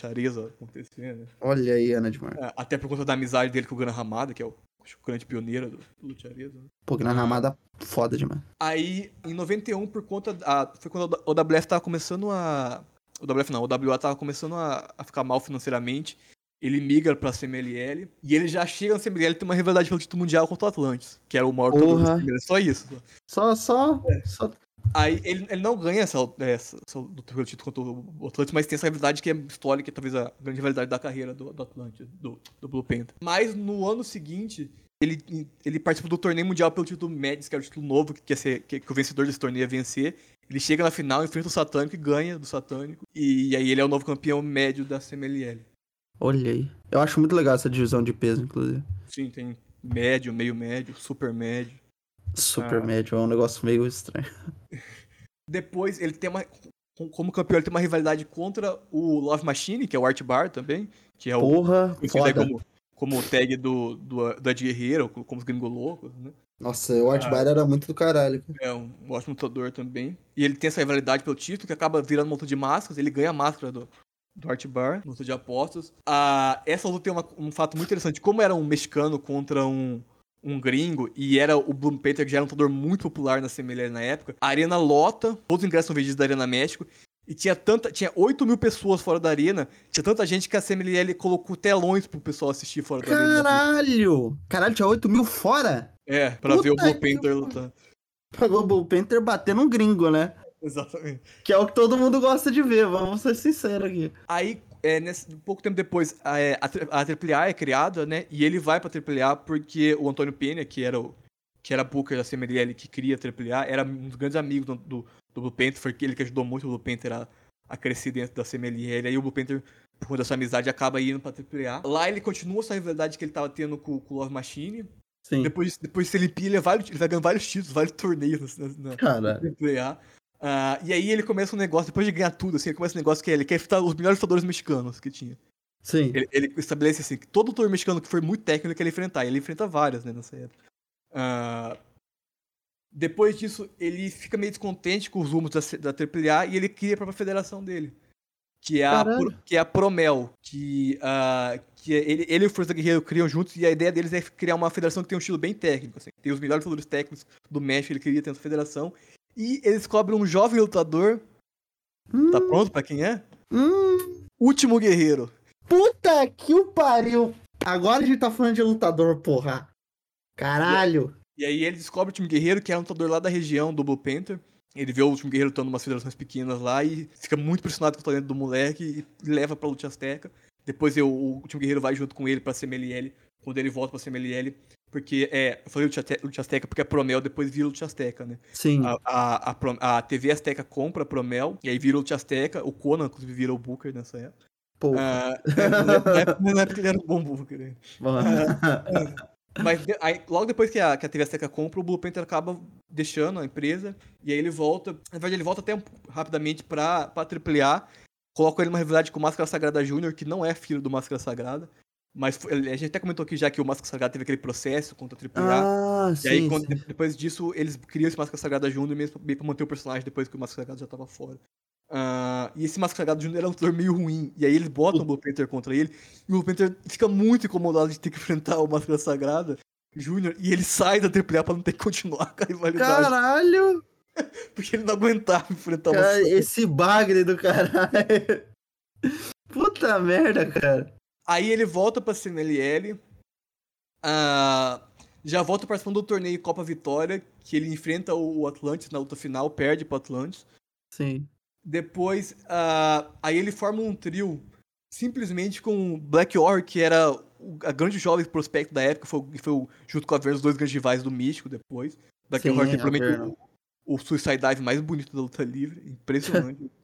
acontecer, né? Olha aí, Ana de Mar. É, Até por conta da amizade dele com o Gran Hamada, que é o, acho que o grande pioneiro do lucharismo. né? Pô, que na ramada foda demais. Aí, em 91, por conta. da- foi quando o WF tava começando a. O WF não, o WA tava começando a, a ficar mal financeiramente. Ele migra pra CMLL. E ele já chega na CMLL e tem uma rivalidade pelo título mundial contra o Atlantis. Que era o maior. Só isso. Só, só, só Aí ele, ele não ganha essa, essa, essa luta pelo título contra o Atlantis, mas tem essa rivalidade que é histórica, que é talvez a grande rivalidade da carreira do, do Atlantis, do, do Blue Panther. Mas no ano seguinte, ele, ele participa do torneio mundial pelo título Médici, que era o título novo, que, ia ser, que, que o vencedor desse torneio ia vencer. Ele chega na final, enfrenta o Satânico e ganha do Satânico. E, aí ele é o novo campeão médio da CMLL. Olha aí. Eu acho muito legal essa divisão de peso, inclusive. Sim, tem médio, meio médio, super médio. Super Ah. médio, é um negócio meio estranho. Depois ele tem uma. com- Como campeão, ele tem uma rivalidade contra o Love Machine, que é o Art Bar também. Que é o. Porra, foda. como, como o tag do, do, do Ed Guerreiro, como os gringos loucos, né? Nossa, o Art Ah. Bar era muito do caralho. cara. É um ótimo lutador também. E ele tem essa rivalidade pelo título, que acaba virando luta de máscaras. Ele ganha a máscara do, do Art Bar, luta de apostas. Ah, essa luta tem uma- um fato muito interessante. Como era um mexicano contra um, um gringo, e era o Bloom Peter, que já era um lutador muito popular na CMLL na época, a arena lota, todos os ingressos são vendidos da Arena México, e tinha tanta. Tinha 8 mil pessoas fora da arena, tinha tanta gente que a CMLL colocou telões pro pessoal assistir fora da arena. Caralho! Caralho, tinha 8 mil fora? É, pra ver o Puta Blue Panther pariu. lutar. Pagou o Bull Panther batendo um gringo, né? Exatamente. Que é o que todo mundo gosta de ver, vamos ser sinceros aqui. Aí, é, nesse, pouco tempo depois, a, é, a, AAA é criada, né? E ele vai pra AAA porque o Antônio Penha, que era o que era Booker da CMLL, que cria a AAA, era um dos grandes amigos do, do, do Blue Panther, foi ele que ajudou muito o Blue Panther a, a crescer dentro da CMLL. Aí o Blue Panther, por conta dessa amizade, acaba indo pra AAA. Lá ele continua essa rivalidade que ele tava tendo com, com o Love Machine. Sim. Depois, depois se ele pia, ele vai, ele vai ganhando vários títulos, vários torneios na, na, Cara, AAA. Ah, e aí ele começa um negócio, depois de ganhar tudo, assim, ele começa um negócio que é, ele quer enfrentar os melhores lutadores mexicanos que tinha. sim. Ele, ele estabelece assim, que todo lutador mexicano que for muito técnico ele quer enfrentar. E ele enfrenta vários, né, nessa época. Ah, depois disso, ele fica meio descontente com os rumos da, da AAA e ele cria a própria federação dele. Que é a, que é a Promel. Que, ah, que é- ele, ele e o Força Guerreiro criam juntos e a ideia deles é criar uma federação que tem um estilo bem técnico. Assim. Tem os melhores lutadores técnicos do México, ele queria ter essa federação. E eles descobrem um jovem lutador. Tá Hum, pronto pra quem é? hum, Último Guerreiro. puta que o pariu. Agora a gente tá falando de lutador, porra. Caralho. E aí ele descobre o time guerreiro, que é um lutador lá da região do Blue Panther. Ele vê o time guerreiro lutando umas federações pequenas lá e fica muito impressionado com o talento do moleque e leva pra luta azteca. Depois eu- o, time guerreiro vai junto com ele pra CMLL, quando ele volta pra CMLL. Porque é. Eu falei luta azteca porque é Promel, depois vira luta azteca, né? Sim. A, a, a, a TV Azteca compra a Promel, e aí vira luta azteca. O Conan, inclusive, vira o Booker nessa época. Pô. Ah, na época- na época ele era um bom Booker, né? Mas de- aí, logo depois que a, que a TV Azteca compra, o Blue Panther acaba deixando a empresa. E aí ele volta. Na verdade, ele volta até um- rapidamente pra, pra AAA. Coloca ele numa rivalidade com o Máscara Sagrada Júnior, que não é filho do Máscara Sagrada. Mas a gente até comentou aqui já que o Máscara Sagrada teve aquele processo contra a AAA. Ah, e aí, sim. quando- sim. depois disso, eles criam esse Máscara Sagrada Júnior mesmo pra manter o personagem depois que o Máscara Sagrada já tava fora. Ah, e esse Máscara Sagrada Júnior era um lutador meio ruim. E aí eles botam o Blue Panther contra ele. E o Blue Panther fica muito incomodado de ter que enfrentar o Máscara Sagrada Júnior. E ele sai da AAA pra não ter que continuar com a rivalidade. Caralho. Porque ele não aguentava enfrentar o Cara, esse bagre do caralho. Puta merda, cara. Aí ele volta pra CMLL. Ah, já volta participando do torneio Copa Vitória, que ele enfrenta o Atlantis na luta final, perde pro Atlantis. Sim. Depois, ah, aí ele forma um trio simplesmente com Black Orr, que era o- a grande jovem prospecto da época, foi, foi o- junto com a Ver, os dois grandes rivais do Místico depois. Black Sim, a provavelmente o, o Suicide Dive mais bonito da luta livre, impressionante.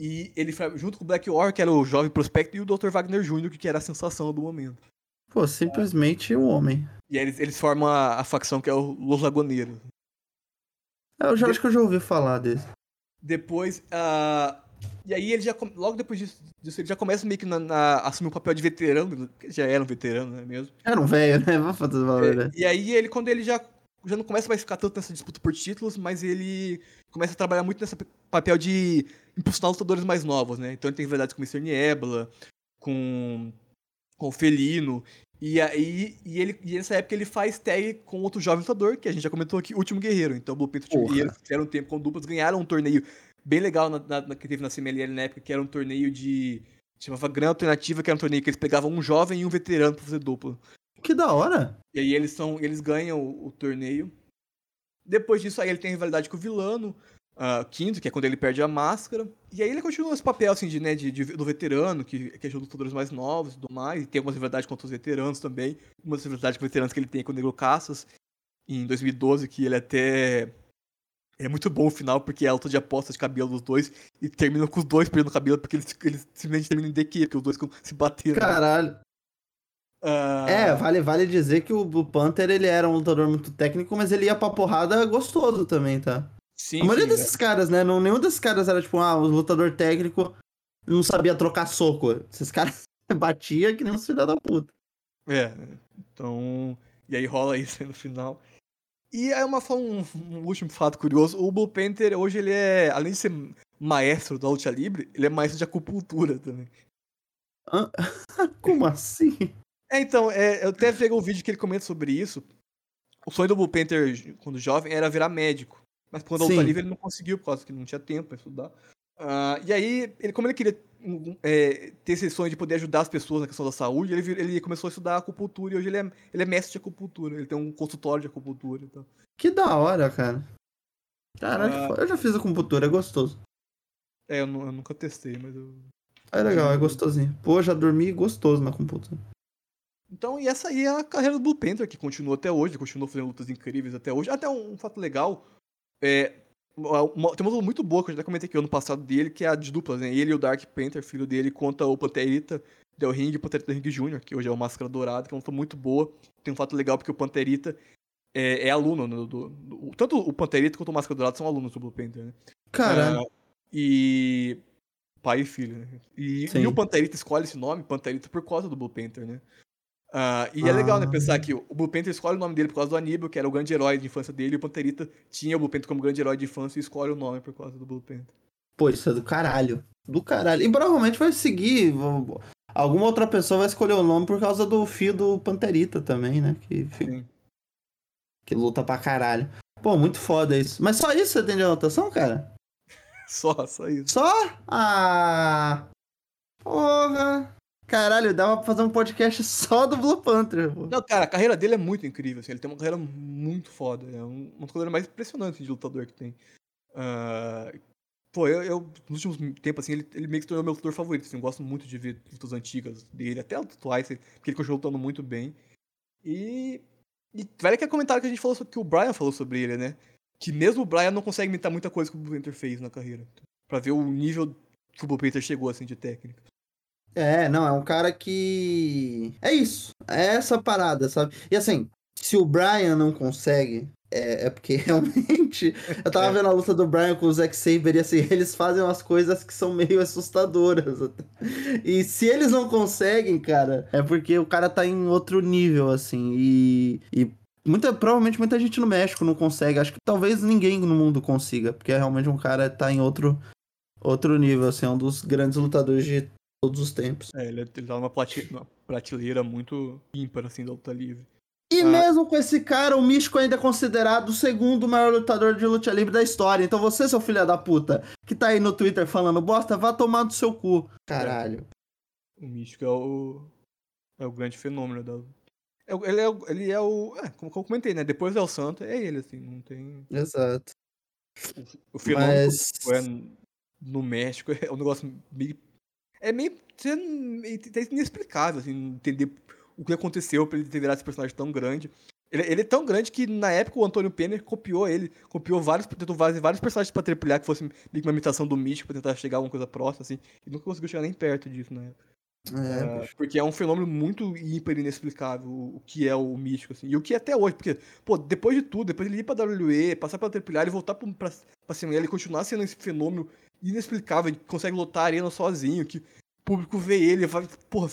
e ele foi junto com o Black Orr, que era o jovem prospecto, e o Dr. Wagner Jr., que era a sensação do momento. Pô, simplesmente o homem. E aí eles, eles formam a, a facção que é o Los Lagoneiros. É, Eu já acho que eu já ouvi falar desse. Depois, ah, e aí ele já, logo depois disso, disso, ele já começa meio que na, na, a assumir o papel de veterano, que já era um veterano, não é mesmo? Era um velho, né? Vamos fazer valor, né? E aí ele, quando ele já, já não começa mais a ficar tanto nessa disputa por títulos, mas ele começa a trabalhar muito nesse papel de impulsionar lutadores mais novos, né? Então ele tem verdades com o Mr. Niebla, com, com o Felino, e aí e ele, e nessa época ele faz tag com outro jovem lutador, que a gente já comentou aqui, Último Guerreiro. Então o Blue Panther o Último. Guerreiro fizeram um tempo com duplas, ganharam um torneio bem legal na- na- que teve na CMLL na época, que era um torneio de... chamava Gran Alternativa, que era um torneio que eles pegavam um jovem e um veterano pra fazer dupla. Que da hora. E aí eles são. Eles ganham o, o torneio. Depois disso aí ele tem rivalidade com o Vilano, ah, quinto, que é quando ele perde a máscara. E aí ele continua esse papel assim de, né, de, de- do veterano, que, que ajuda os lutadores mais novos e tudo mais. E tem algumas rivalidades contra os veteranos também. Uma das rivalidades com veteranos que ele tem com o Negro Caças em 2012, que ele até. É muito bom o final, porque é a luta de aposta de cabelo dos dois e termina com os dois perdendo cabelo, porque eles, eles simplesmente terminam em DQ, porque os dois se batendo. Caralho. Ah, É, vale, vale dizer que o Blue Panther ele era um lutador muito técnico, mas ele ia pra porrada gostoso também, tá? Sim, A maioria sim, desses caras, né? Não, nenhum desses caras era tipo, ah, o lutador técnico não sabia trocar soco. Esses caras batia que nem uns filha da puta. É, então. E aí rola isso aí no final. E aí uma, um, um último fato curioso: o Blue Panther hoje ele é, além de ser maestro da luta livre, ele é maestro de acupuntura também. Como assim? É, então, é, eu até peguei um vídeo que ele comenta sobre isso. O sonho do Blue Panther, quando jovem, era virar médico. Mas quando a luta livre ele não conseguiu, por causa que não tinha tempo pra estudar. Ah, e aí, ele, como ele queria é, ter esse sonho de poder ajudar as pessoas na questão da saúde, ele, ele começou a estudar acupuntura e hoje ele é, ele é mestre de acupuntura. Ele tem um consultório de acupuntura e tal. Que da hora, cara. Caraca, Ah. eu já fiz acupuntura, é gostoso. É, eu, eu nunca testei, mas eu. É legal, é gostosinho. Pô, já dormi gostoso na acupuntura. Então, e essa aí é a carreira do Blue Panther, que continua até hoje, ele continua fazendo lutas incríveis até hoje. Até um, um fato legal, é, uma- tem uma luta muito boa que eu já comentei aqui ano passado dele, que é a de duplas, né? Ele e o Dark Panther, filho dele, contra o Panterita Del Ring e o Panterita Del Ring Jr., que hoje é o Máscara Dourada, que é uma luta muito boa. Tem um fato legal porque o Panterita é, é aluno, né, do, do- tanto o Panterita quanto o Máscara Dourada são alunos do Blue Panther, né? Caralho. Ah, e. Pai e filho, né? E, e o Panterita escolhe esse nome, Panterita, por causa do Blue Panther, né? Ah, e é Ah. legal, né, pensar que o Panther escolhe o nome dele por causa do Aníbal, que era o grande herói de infância dele, e o Panterita tinha o Panther como grande herói de infância e escolhe o nome por causa do Panther. Pô, isso é do caralho. Do caralho. E provavelmente vai seguir. Alguma outra pessoa vai escolher o nome por causa do fio do Panterita também, né? Que, Sim. que luta pra caralho. Pô, muito foda isso. Mas só isso você tem de anotação, cara? Só, só isso. Só? Ah. Porra. Caralho, dava pra fazer um podcast só do Blue Panther. pô. Não, cara, a carreira dele é muito incrível, assim, ele tem uma carreira muito foda, é um, uma das carreiras mais impressionantes de lutador que tem. Ah, pô, eu, eu, nos últimos tempos, assim, ele, ele meio que se tornou meu lutador favorito, assim, eu gosto muito de ver lutas antigas dele, até atuais, assim, porque ele continua lutando muito bem. E, e vale que é comentário que a gente falou, sobre, que o Brian falou sobre ele, né, que mesmo o Brian não consegue imitar muita coisa que o Blue Panther fez na carreira, pra ver o nível que o Blue Panther chegou, assim, de técnica. É, não, é um cara que. É isso. É essa parada, sabe? E assim, se o Brian não consegue, é, é porque realmente. Eu tava É. vendo a luta do Brian com o Zack Saber e assim, eles fazem umas coisas que são meio assustadoras. até. E se eles não conseguem, cara, é porque o cara tá em outro nível, assim. E. e Muita, provavelmente muita gente no México não consegue. Acho que talvez ninguém no mundo consiga. Porque realmente um cara tá em outro, outro nível, assim. É um dos grandes lutadores de todos os tempos. É, ele, ele tá numa prateleira muito ímpar, assim, da luta livre. E Ah. mesmo com esse cara, o Místico ainda é considerado o segundo maior lutador de luta livre da história. Então você, seu filho da puta, que tá aí no Twitter falando bosta, vá tomar do seu cu. Caralho. O Místico é o, é o grande fenômeno da. É o- Ele é, o- ele é o. É, como, eu comentei, né? Depois do El Santo, é ele, assim, não tem. Exato. O fenômeno Mas. é no México é um negócio meio. É meio. é inexplicável, assim, entender o que aconteceu pra ele ter virado esse personagem tão grande. Ele, ele é tão grande que na época o Antônio Penner copiou ele, copiou vários, tentou fazer vários personagens pra tripulhar que fosse uma imitação do místico pra tentar chegar a alguma coisa próxima, assim. E nunca conseguiu chegar nem perto disso na época. É, bicho. porque é um fenômeno muito e inexplicável o que é o místico, assim. E o que é até hoje, porque, pô, depois de tudo, depois de ele ir pra WWE, passar pela Tripilhar e voltar pra, pra, pra CML e continuar sendo esse fenômeno inexplicável, que consegue lotar a arena sozinho, que o público vê ele, vai, porra,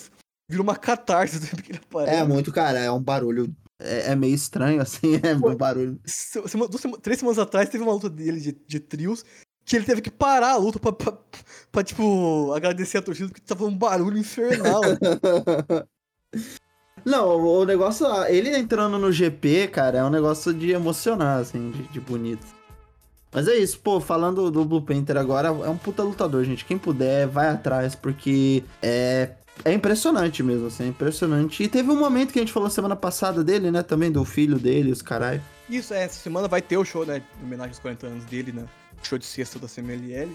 vira uma catarse sempre que ele aparece. É muito, cara, é um barulho. É, é meio estranho, assim, é um barulho. Sema- duas três semanas atrás teve uma luta dele de, de trios que ele teve que parar a luta pra, pra, pra, tipo, agradecer a torcida porque tava um barulho infernal. Não, o negócio, ah, ele entrando no GP, cara, é um negócio de emocionar, assim, de, de bonito. Mas é isso, pô, falando do Blue Panther agora, é um puta lutador, gente. Quem puder, vai atrás, porque é, é impressionante mesmo, assim, é impressionante. E teve um momento que a gente falou semana passada dele, né, também, do filho dele, os caralho. Isso, é, essa semana vai ter o show, né, em homenagem aos 40 anos dele, né, show de sexta da CMLL.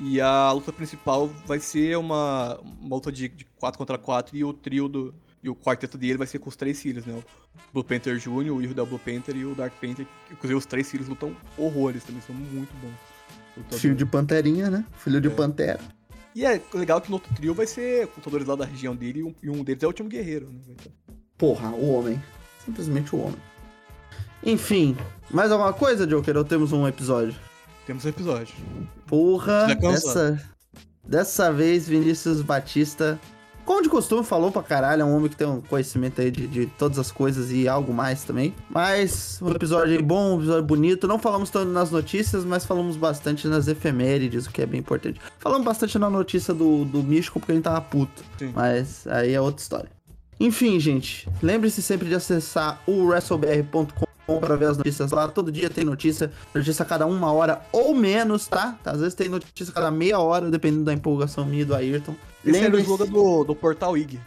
E a luta principal vai ser uma, uma luta de, de 4 contra 4 e o trio do. E o quarteto dele vai ser com os três filhos, né? O Blue Panther Jr., o Irro da Blue Panther e o Dark Panther. Inclusive, os três filhos lutam horrores também, são muito bons. Filho de Panterinha, né? Filho de É. Pantera. E é legal que no outro trio vai ser lutadores lá da região dele e um, e um deles é o Último Guerreiro, né? Ter- Porra, o homem. Simplesmente o homem. Enfim, mais alguma coisa, Joker? Ou temos um episódio? Temos um episódio. Porra, dessa, dessa vez Vinícius Batista, como de costume, falou pra caralho. É um homem que tem um conhecimento aí de, de todas as coisas e algo mais também. Mas um episódio aí bom, um episódio bonito. Não falamos tanto nas notícias, mas falamos bastante nas efemérides, o que é bem importante. Falamos bastante na notícia do, do Místico porque a gente tava puto. Sim. Mas aí é outra história. Enfim, gente, lembre-se sempre de acessar o wrestlebr.com para ver as notícias lá. Todo dia tem notícia, notícia a cada uma hora ou menos, tá? Às vezes tem notícia a cada meia hora, dependendo da empolgação minha e do Ayrton. Esse era o slogan do, do Portal IG.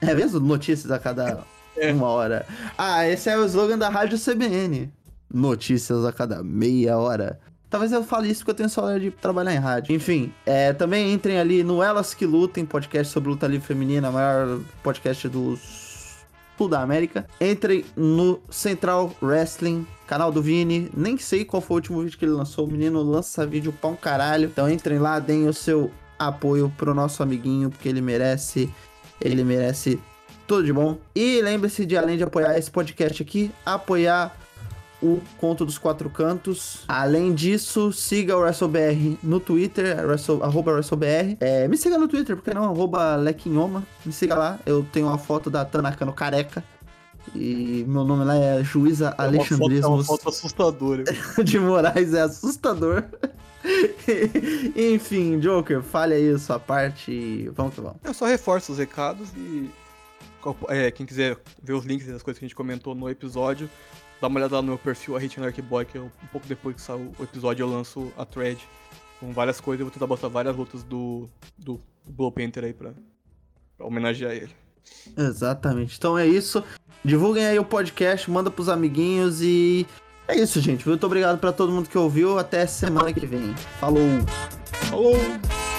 É mesmo? Notícias a cada É. uma hora. Ah, esse é o slogan da Rádio CBN. Notícias a cada meia hora. Talvez eu fale isso porque eu tenho saudade de trabalhar em rádio. Enfim, é, também entrem ali no Elas Que Lutem, podcast sobre luta livre feminina, maior podcast do da América. Entrem no Central Wrestling, canal do Vini. Nem sei qual foi o último vídeo que ele lançou. O menino lança vídeo um caralho. Então entrem lá, deem o seu apoio pro nosso amiguinho, porque ele merece. Ele merece tudo de bom. E lembre-se de, além de apoiar esse podcast aqui, apoiar o Conto dos Quatro Cantos. Além disso, siga o WrestleBR no Twitter, Wrestle, arroba WrestleBR. É, me siga no Twitter, porque não? Arroba Lequinhoma. Me siga lá. Eu tenho uma foto da Tanaka no careca. E meu nome lá é Juíza É uma foto, é uma foto assustadora. de Moraes. É assustador. Enfim, Joker, fale aí a sua parte e vamos que vamos. Eu só reforço os recados e é, quem quiser ver os links das coisas que a gente comentou no episódio, dá uma olhada lá no meu perfil, a Hit Anarchy Boy, que eu, um pouco depois que saiu o episódio eu lanço a thread com várias coisas. Eu vou tentar botar várias lutas do, do Blue Panther aí pra, pra homenagear ele. Exatamente. Então é isso. Divulguem aí o podcast, manda pros amiguinhos e é isso, gente. Muito obrigado pra todo mundo que ouviu. Até semana que vem. Falou! Falou!